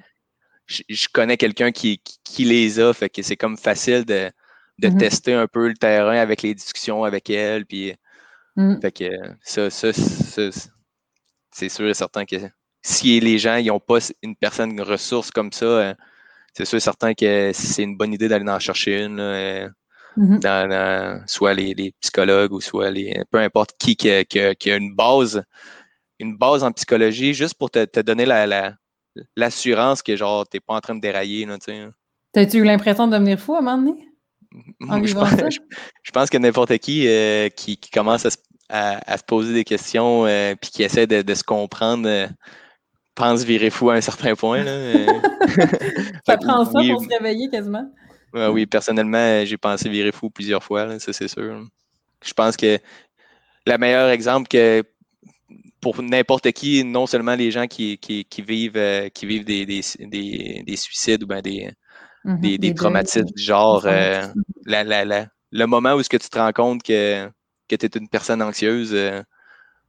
je, connais quelqu'un qui, qui, les a, fait que c'est comme facile de, mm-hmm. tester un peu le terrain avec les discussions avec elle, puis mm. fait que ça, ça, ça c'est sûr et certain que si les gens n'ont pas une personne, une ressource comme ça, euh, c'est sûr et certain que c'est une bonne idée d'aller en chercher une. Euh, mm-hmm. dans, soit les, psychologues ou soit les. peu importe qui qui a, une base, une base en psychologie, juste pour te, donner la, l'assurance que genre t'es pas en train de dérailler. T'as-tu eu l'impression de devenir fou à un moment donné? Je pense, que n'importe qui euh, qui, qui, commence à se à, se poser des questions euh, puis qui essaie de, se comprendre euh, pense virer fou à un certain point. Là. Euh. ça prend ça pour se réveiller quasiment. oui, personnellement, j'ai pensé virer fou plusieurs fois, ça c'est sûr. Je pense que le meilleur exemple que pour n'importe qui, non seulement les gens qui, vivent, qui vivent des, suicides ou des, mm-hmm. des, traumatismes du genre, le moment où est-ce que tu te rends compte que que tu es une personne anxieuse, euh,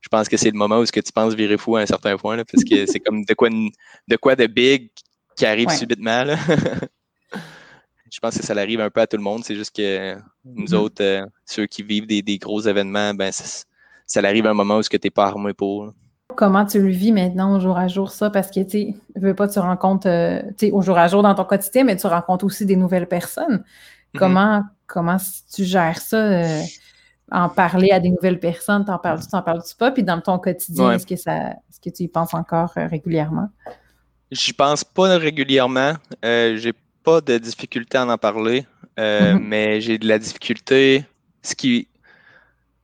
je pense que c'est le moment où ce que tu penses virer fou à un certain point, parce que c'est comme de quoi, de quoi de big qui arrive subitement. je pense que ça arrive un peu à tout le monde. C'est juste que nous mm-hmm. autres, euh, ceux qui vivent des, gros événements, ben ça, ça arrive à un moment où tu n'es pas armé pour. Comment tu le vis maintenant au jour à jour, ça? Parce que, tu veux pas, tu rencontres, euh, au jour à jour dans ton quotidien, mais tu rencontres aussi des nouvelles personnes. Mm-hmm. Comment, comment tu gères ça? En parler à des nouvelles personnes, t'en parles-tu, t'en parles-tu pas? Puis dans ton quotidien, est-ce que ça est-ce que tu y penses encore euh, régulièrement? J'y pense pas régulièrement. Euh, j'ai pas de difficulté à en parler, euh, mm-hmm. mais j'ai de la difficulté. Ce qui,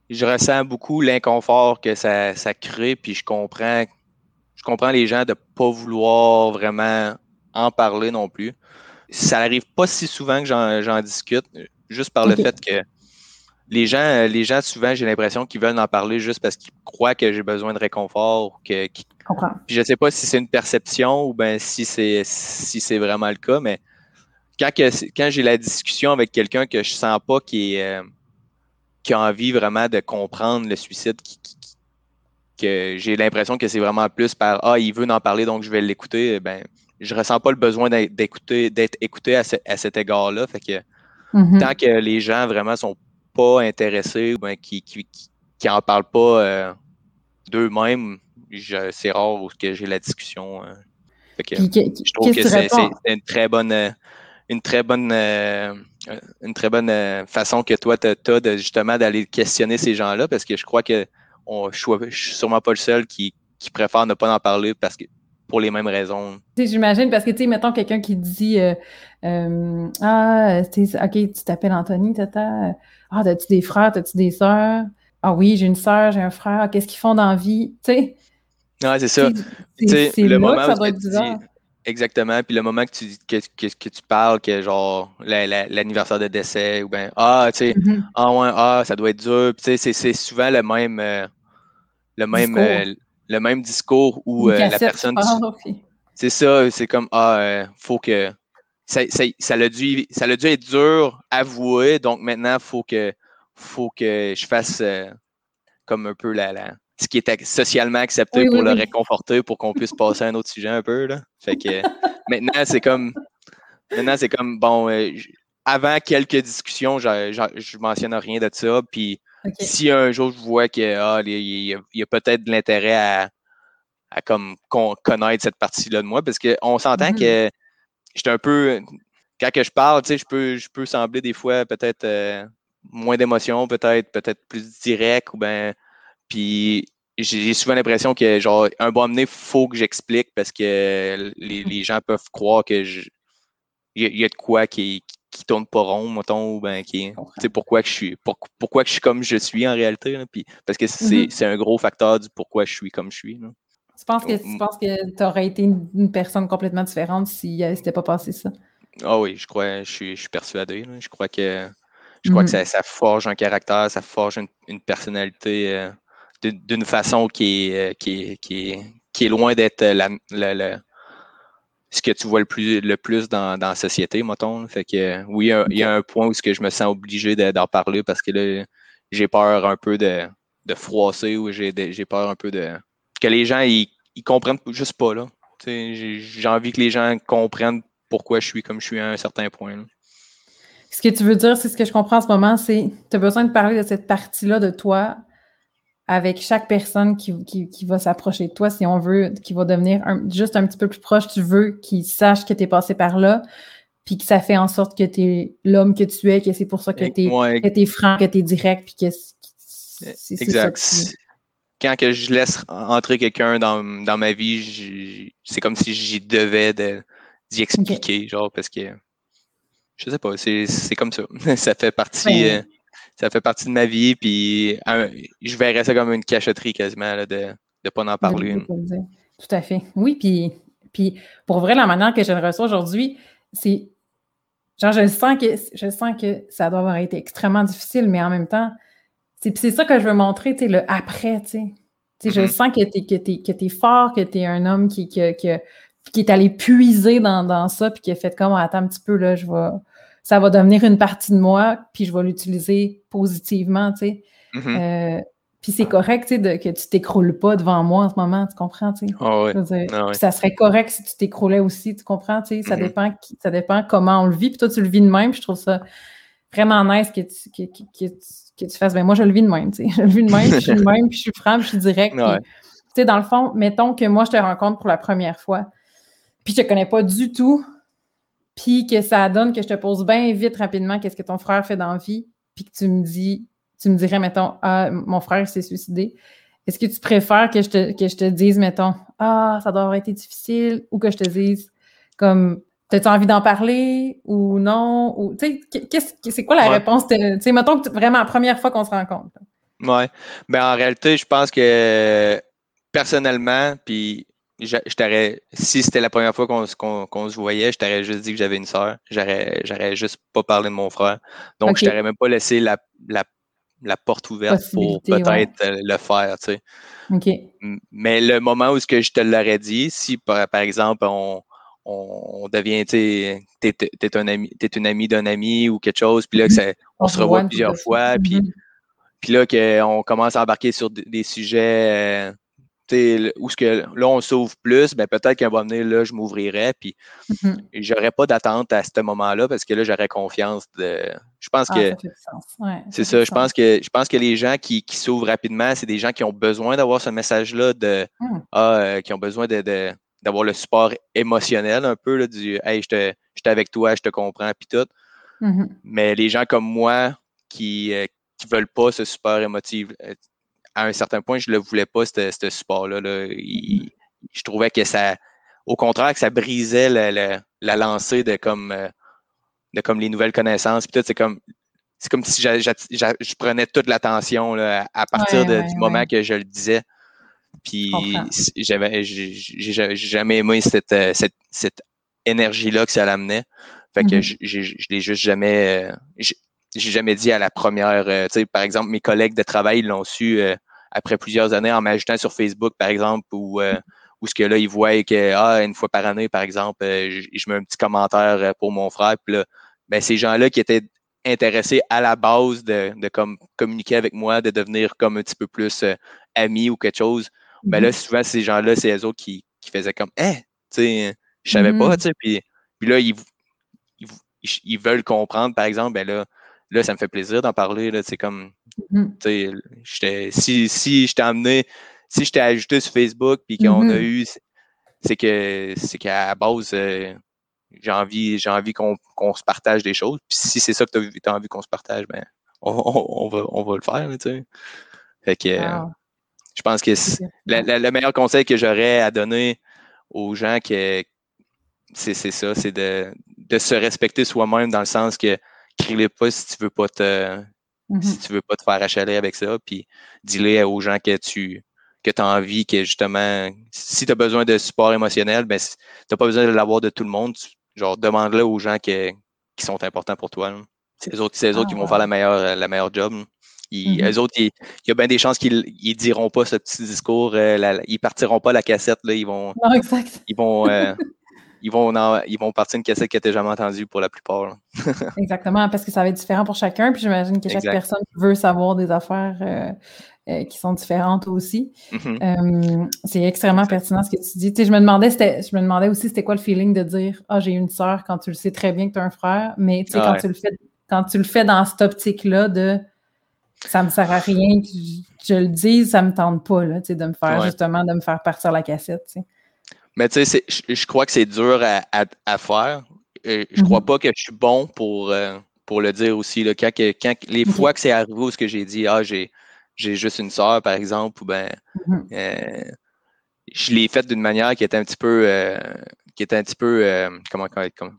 je ressens beaucoup l'inconfort que ça, ça crée, puis je comprends, je comprends les gens de pas vouloir vraiment en parler non plus. Ça n'arrive pas si souvent que j'en discute, juste par le fait que les gens, les gens souvent, j'ai l'impression qu'ils veulent en parler juste parce qu'ils croient que j'ai besoin de réconfort. Que, Puis je sais pas si c'est une perception ou ben si c'est si c'est vraiment le cas, mais quand, quand j'ai la discussion avec quelqu'un que je sens pas qui, est, euh, qui a envie vraiment de comprendre le suicide, que j'ai l'impression que c'est vraiment plus par Ah, il veut en parler, donc je vais l'écouter, ben je ressens pas le besoin d'écouter, d'être écouté à, cet égard-là. Fait que mm-hmm. tant que les gens vraiment sont pas intéressés ou ben, qui, qui, en parlent pas euh, d'eux-mêmes, c'est rare que j'ai la discussion. Euh. je trouve que c'est une très bonne une très bonne euh, une très bonne façon que toi tu as, de justement d'aller questionner ces gens-là parce que je crois que on, je, ne suis sûrement pas le seul qui, qui préfère ne pas en parler parce que pour les mêmes raisons. J'imagine, parce que, tu sais, mettons quelqu'un qui dit euh, euh, Ah, OK, tu t'appelles Anthony, tata. Ah, as-tu des frères, as-tu des sœurs? Ah oui, j'ai une sœur, j'ai un frère. Qu'est-ce qu'ils font dans la vie? Tu sais? Ouais, c'est ça. C'est le moment que ça doit être bizarre. Exactement. Puis le moment que tu, que, que, tu parles, que genre l'anniversaire de décès, ou bien Ah, tu sais, mm-hmm. ah ouais, ah, ça doit être dur. tu sais, c'est souvent le même. Euh, le même le même discours où euh, la personne. C'est ça, c'est comme Ah, euh, faut que. Ça, ça, ça, a dû, ça a dû être dur à avouer, donc maintenant, il faut que, faut que je fasse euh, comme un peu la, la, ce qui est socialement accepté pour le réconforter pour qu'on puisse passer à un autre sujet un peu. Là. Fait que maintenant, c'est comme. Maintenant, c'est comme bon. avant quelques discussions, je, ne mentionne rien de ça. Puis si un jour je vois qu'il ah, y a, peut-être de l'intérêt à, à comme connaître cette partie-là de moi, parce qu'on s'entend que mm-hmm. j'étais un peu. Quand que je parle, je peux, je peux sembler des fois peut-être euh, moins d'émotion, peut-être, peut-être plus direct, ou ben. Puis j'ai souvent l'impression que genre un bon amené, il faut que j'explique parce que les, les, gens peuvent croire que je. Il y, a de quoi qui, qui tourne pas rond, mettons, ou ben qui sais pourquoi que je suis pourquoi que je suis comme je suis en réalité. puis, parce que mm-hmm. c'est un gros facteur du pourquoi je suis comme je suis. Tu penses que tu penses que tu aurais été une, personne complètement différente si euh, c'était pas passé ça? Ah oui, je crois, je suis, je suis persuadé. Je crois que je crois que mm-hmm. ça, forge un caractère, ça forge une, personnalité euh, d'une façon qui est, euh, qui qui qui est loin d'être la, la, ce que tu vois le plus, le plus dans, dans la société, mettons. Fait que oui, il y a un point où ce que je me sens obligé d'en parler parce que là, j'ai peur un peu de, de froisser ou j'ai peur un peu de. que les gens ils, ils comprennent juste pas là. J'ai envie que les gens comprennent pourquoi je suis comme je suis à un certain point. Ce que tu veux dire, c'est ce que je comprends en ce moment, c'est tu as besoin de parler de cette partie-là de toi avec chaque personne qui, va s'approcher de toi, si on veut, qui va devenir juste un petit peu plus proche, tu veux qu'il sache que tu es passé par là, puis que ça fait en sorte que tu es l'homme que tu es, que c'est pour ça que tu es, franc, que tu es direct, puis que c'est exact. Ça Quand que je laisse entrer quelqu'un dans, ma vie, c'est comme si j'y devais d'y expliquer, genre, parce que je sais pas, c'est comme ça. ça fait partie. Euh, ça fait partie de ma vie, puis je verrais ça comme une cachotterie quasiment de ne pas en parler. Tout à fait. Oui, puis, puis pour vrai, la manière que je le reçois aujourd'hui, c'est genre je sens que je sens que ça doit avoir été extrêmement difficile, mais en même temps, c'est ça que je veux montrer, tu sais, le après, tu sais. Je mm-hmm. sens que tu es, que es, fort, que tu es un homme qui, qui est allé puiser dans, dans ça, puis qui a fait comme attends un petit peu, là, je vais ça va devenir une partie de moi, puis je vais l'utiliser positivement, tu sais. Mm-hmm. Euh, puis c'est correct, tu sais, que tu t'écroules pas devant moi en ce moment, tu comprends, tu sais. Ah ah ça serait correct si tu t'écroulais aussi, tu comprends, tu sais. Ça, mm-hmm. dépend, ça dépend comment on le vit. Puis toi, tu le vis de même, je trouve ça vraiment nice que tu, que, que, tu fasses. Ben moi, je le vis de même, tu sais. Je le vis de même, puis je suis de même, puis je suis franc, puis je suis direct. tu sais, dans le fond, mettons que moi, je te rencontre pour la première fois, puis je te connais pas du tout, puis que ça donne que je te pose bien vite, rapidement, qu'est-ce que ton frère fait dans la vie, puis que tu me dis, tu me dirais, mettons, ah, mon frère s'est suicidé. Est-ce que tu préfères que je, te, que je te dise, mettons, ah, ça doit avoir été difficile, ou que je te dise, comme, as-tu envie d'en parler, ou non, ou, tu sais, c'est quoi la réponse? Tu sais, mettons que vraiment la première fois qu'on se rencontre. Ouais. Ben, en réalité, je pense que personnellement, puis je, t'aurais, si c'était la première fois qu'on se voyait, je t'aurais juste dit que j'avais une sœur. J'aurais, j'aurais juste pas parlé de mon frère. Donc, je t'aurais même pas laissé la, la, porte ouverte pour peut-être euh, le faire, tu sais. Mais le moment où ce que je te l'aurais dit, si par, exemple on, on, devient, tu es, es, un ami, une amie d'un ami ou quelque chose, puis là, que mm-hmm. on, se revoit plusieurs fois, puis, mm-hmm. puis là, qu'on commence à embarquer sur des sujets euh, où ce que là, on s'ouvre plus, ben peut-être qu'un moment donné, là, je m'ouvrirais, puis mm-hmm. j'aurais pas d'attente à ce moment-là parce que là, j'aurais confiance de. Je pense ah, que. c'est ça. Je pense que je pense que les gens qui, s'ouvrent rapidement, c'est des gens qui ont besoin d'avoir ce message-là de mm. ah, euh, qui ont besoin de, d'avoir le support émotionnel un peu là, du Hey, je suis avec toi, je te comprends, puis tout. Mm-hmm. Mais les gens comme moi qui, euh, qui veulent pas ce support émotif, euh, à un certain point, je ne le voulais pas, ce support-là. je trouvais que ça, au contraire, que ça brisait la, lancée de comme, euh, de comme les nouvelles connaissances. c'est comme, c'est comme si je prenais toute l'attention à partir du moment que je le disais. Puis j'avais, j'ai jamais aimé cette, euh, cette, cette énergie-là que ça l'amenait. Fait que mm-hmm. je, je, l'ai juste jamais, euh, j'ai jamais dit à la première, euh, tu sais, par exemple, mes collègues de travail l'ont su euh, après plusieurs années en m'ajoutant sur Facebook, par exemple, ou euh, où ce que là, ils voient que ah, une fois par année, par exemple, je, mets un petit commentaire pour mon frère. Puis là, ben, ces gens-là qui étaient intéressés à la base de, de comme communiquer avec moi, de devenir comme un petit peu plus amis ou quelque chose. Ben là, mm-hmm. souvent, ces gens-là, c'est eux autres qui, qui faisaient comme Eh, tu sais, je savais pas, mm-hmm. tu sais. Puis, puis là, ils, ils, ils, veulent comprendre, par exemple, ben là, là, ça me fait plaisir d'en parler. C'est comme, mm-hmm. si, si je t'ai amené, si je t'ai ajouté sur Facebook, puis qu'on a mm-hmm. eu, c'est que c'est qu'à base, euh, j'ai envie, j'ai envie qu'on se partage des choses. Puis si c'est ça que tu as, envie qu'on se partage, ben, on, va, on va le faire. sais. fait que je pense que le meilleur conseil que j'aurais à donner aux gens, que c'est ça, c'est de, de se respecter soi-même dans le sens que crie pas si tu veux pas te mm-hmm. si tu veux pas te faire achaler avec ça, puis dis-le aux gens que tu que as envie, que justement, si tu as besoin de support émotionnel, ben, tu n'as pas besoin de l'avoir de tout le monde. genre, demande-le aux gens qui sont importants pour toi. C'est les autres, autres qui vont ah, faire la meilleure, la meilleure job. Ils, mm-hmm. autres, il y a bien des chances qu'ils ne diront pas ce petit discours. Euh, ils partiront pas la cassette. Là, ils vont, ils vont, euh, ils vont, ils vont partir une cassette que tu jamais entendue pour la plupart. Exactement, parce que ça va être différent pour chacun. Puis j'imagine que chaque personne veut savoir des affaires euh, euh, qui sont différentes aussi. Mm-hmm. Euh, c'est extrêmement pertinent ce que tu dis. Tu sais, je me demandais, je me demandais aussi c'était quoi le feeling de dire Ah, j'ai une sœur quand tu le sais très bien que tu as un frère, mais tu sais, quand tu le fais quand tu le fais dans cette optique-là de ça me sert à rien que je, le dise, ça me tente pas là, de me faire justement de me faire partir la cassette. Tu sais. Mais tu sais, je, crois que c'est dur à, faire. Euh, je crois mhm. pas que je suis bon pour, euh, pour le dire aussi. Là, quand, les fois que c'est arrivé où ce que j'ai dit, ah, j'ai, j'ai juste une soeur, par exemple, ou ben mhm. euh, je l'ai fait d'une manière qui était un petit peu qui était un petit peu comment, comment,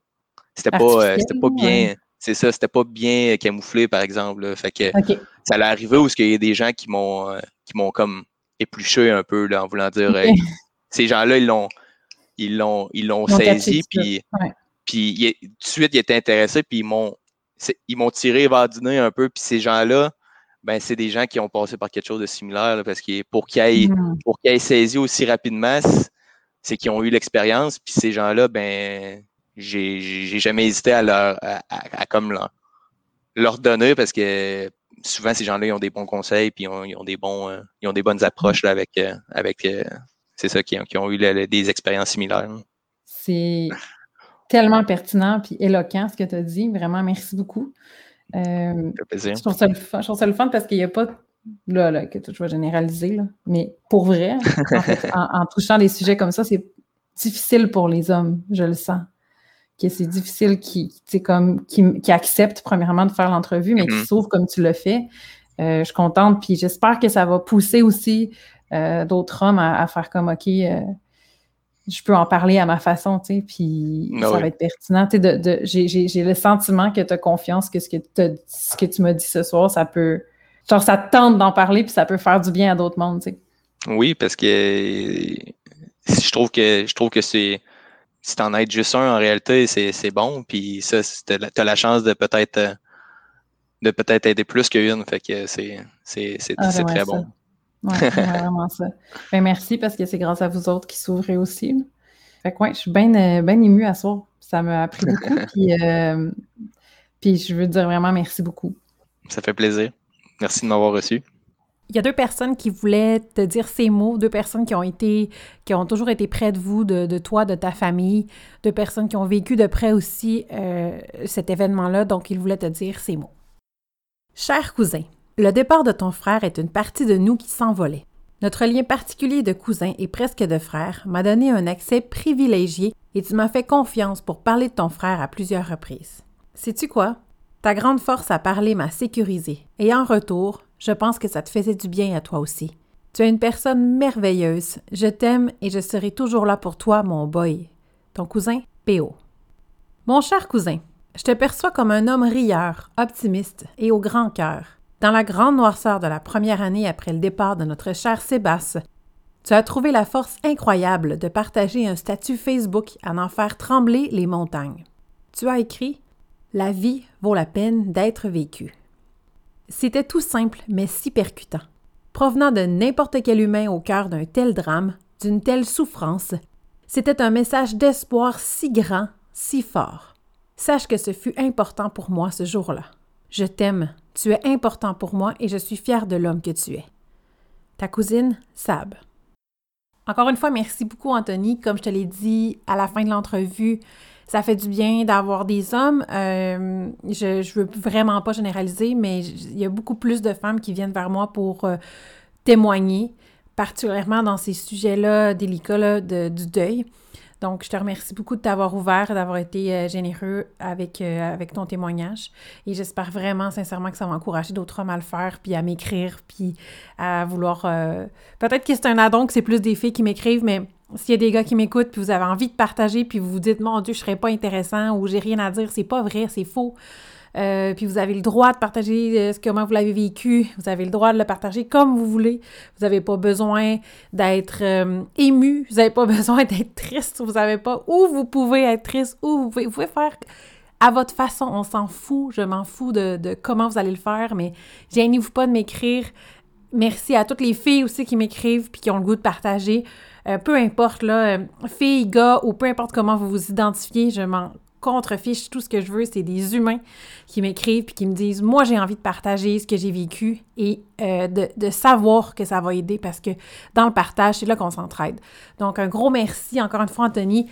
c'était pas c'était pas bien c'est ça c'était pas bien camouflé par exemple fait que ça allait arriver où il y a des gens qui m'ont qui m'ont comme épluché un peu là, en voulant dire ces gens-là ils l'ont ils l'ont ils l'ont saisi, puis, puis tout de suite, ils étaient intéressés, puis ils m'ont ils m'ont tiré vers du nez un peu, puis ces gens-là, ben, c'est des gens qui ont passé par quelque chose de similaire, parce que pour qu'ils aient, mm. pour qu'ils aient saisi aussi rapidement, c'est qu'ils ont eu l'expérience, puis ces gens-là, ben, j'ai jamais hésité à leur, à, comme leur, donner, parce que souvent, ces gens-là, ils ont des bons conseils, puis ils ont, des bons, euh, ils ont des bonnes approches là, avec, euh, avec euh, c'est ça, qui, ont eu des expériences similaires. C'est tellement pertinent et éloquent ce que tu as dit. Vraiment, merci beaucoup. Euh, plaisir. Je trouve, ça le fun, parce qu'il n'y a pas, là, là, que je vais généraliser, là, mais pour vrai, en, touchant des sujets comme ça, c'est difficile pour les hommes, je le sens. Que c'est difficile qui, comme, qui, qui acceptent premièrement de faire l'entrevue, mais qui mm-hmm. s'ouvrent comme tu le fais. Euh, je suis contente, puis j'espère que ça va pousser aussi euh, d'autres hommes à, faire comme OK, euh, je peux en parler à ma façon, tu sais, puis ah ça va être pertinent. Tu sais, j'ai le sentiment que tu as confiance que ce que, ce que tu m'as dit ce soir, ça peut, genre, ça te tente d'en parler, puis ça peut faire du bien à d'autres mondes, tu sais. Oui, parce que je trouve que je trouve que c'est si t'en aides juste un, en réalité, c'est bon. Puis ça, t'as la chance de peut-être de peut-être aider plus qu'une. Fait que c'est ah, très bon. Oui, vraiment ça. Ben, merci parce que c'est grâce à vous autres qui s'ouvrez aussi. Fait que ouais, je suis bien ben émue à ça. Ça m'a appris beaucoup. puis, euh, puis je veux dire vraiment merci beaucoup. Ça fait plaisir. Merci de m'avoir reçu. Il y a deux personnes qui voulaient te dire ces mots, deux personnes qui ont été, qui ont toujours été près de vous, de, toi, de ta famille, deux personnes qui ont vécu de près aussi euh, cet événement-là, donc ils voulaient te dire ces mots. Cher cousin, le départ de ton frère est une partie de nous qui s'envolait. Notre lien particulier de cousin et presque de frère m'a donné un accès privilégié et tu m'as fait confiance pour parler de ton frère à plusieurs reprises. Sais-tu quoi? Ta grande force à parler m'a sécurisé et en retour, je pense que ça te faisait du bien à toi aussi. Tu es une personne merveilleuse. Je t'aime et je serai toujours là pour toi, mon boy. Ton cousin, P.O. Mon cher cousin, je te perçois comme un homme rieur, optimiste et au grand cœur. Dans la grande noirceur de la première année après le départ de notre cher Sébastien, tu as trouvé la force incroyable de partager un statut Facebook à en faire trembler les montagnes. Tu as écrit La vie vaut la peine d'être vécue. C'était tout simple, mais si percutant. Provenant de n'importe quel humain au cœur d'un tel drame, d'une telle souffrance, c'était un message d'espoir si grand, si fort. Sache que ce fut important pour moi ce jour-là. Je t'aime, tu es important pour moi et je suis fière de l'homme que tu es. Ta cousine, Sab. Encore une fois, merci beaucoup, Anthony. Comme je te l'ai dit à la fin de l'entrevue, ça fait du bien d'avoir des hommes. Euh, je ne veux vraiment pas généraliser, mais il y a beaucoup plus de femmes qui viennent vers moi pour euh, témoigner, particulièrement dans ces sujets-là délicats du deuil. Donc, je te remercie beaucoup de t'avoir ouvert, d'avoir été euh, généreux avec, euh, avec ton témoignage. Et j'espère vraiment, sincèrement, que ça va encourager d'autres hommes à le faire, puis à m'écrire, puis à vouloir... Euh, peut-être que c'est un addon, que c'est plus des filles qui m'écrivent, mais s'il y a des gars qui m'écoutent, puis vous avez envie de partager, puis vous vous dites, mon Dieu, je serais pas intéressant, ou j'ai rien à dire, c'est pas vrai, c'est faux. Euh, puis vous avez le droit de partager euh, ce comment vous l'avez vécu. Vous avez le droit de le partager comme vous voulez. Vous n'avez pas besoin d'être euh, ému. Vous n'avez pas besoin d'être triste. Vous n'avez pas où vous pouvez être triste, où vous pouvez, faire à votre façon. On s'en fout. Je m'en fous de, de, comment vous allez le faire, mais gênez-vous pas de m'écrire. Merci à toutes les filles aussi qui m'écrivent puis qui ont le goût de partager. peu importe, là, filles, gars, ou peu importe comment vous vous identifiez, je m'en contrefiche. Tout ce que je veux, c'est des humains qui m'écrivent puis qui me disent Moi, j'ai envie de partager ce que j'ai vécu et euh, de, savoir que ça va aider parce que dans le partage, c'est là qu'on s'entraide. Donc, un gros merci encore une fois, Anthony.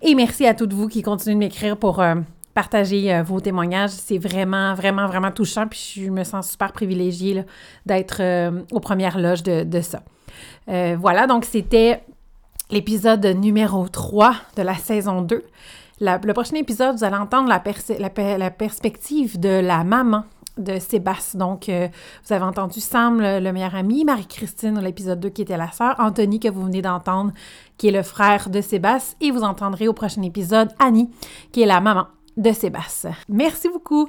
Et merci à toutes vous qui continuez de m'écrire pour euh, partager euh, vos témoignages. C'est vraiment, vraiment, vraiment touchant. Puis je me sens super privilégiée d'être aux premières loges de, de ça. voilà, donc c'était l'épisode numéro 3 de la saison 2 le prochain épisode, vous allez entendre la, perspective de la maman de Sébastien. Donc, euh, vous avez entendu Sam, le, meilleur ami, Marie-Christine, l'épisode 2, qui était la sœur, Anthony, que vous venez d'entendre, qui est le frère de Sébastien, et vous entendrez au prochain épisode Annie, qui est la maman de Sébastien. Merci beaucoup!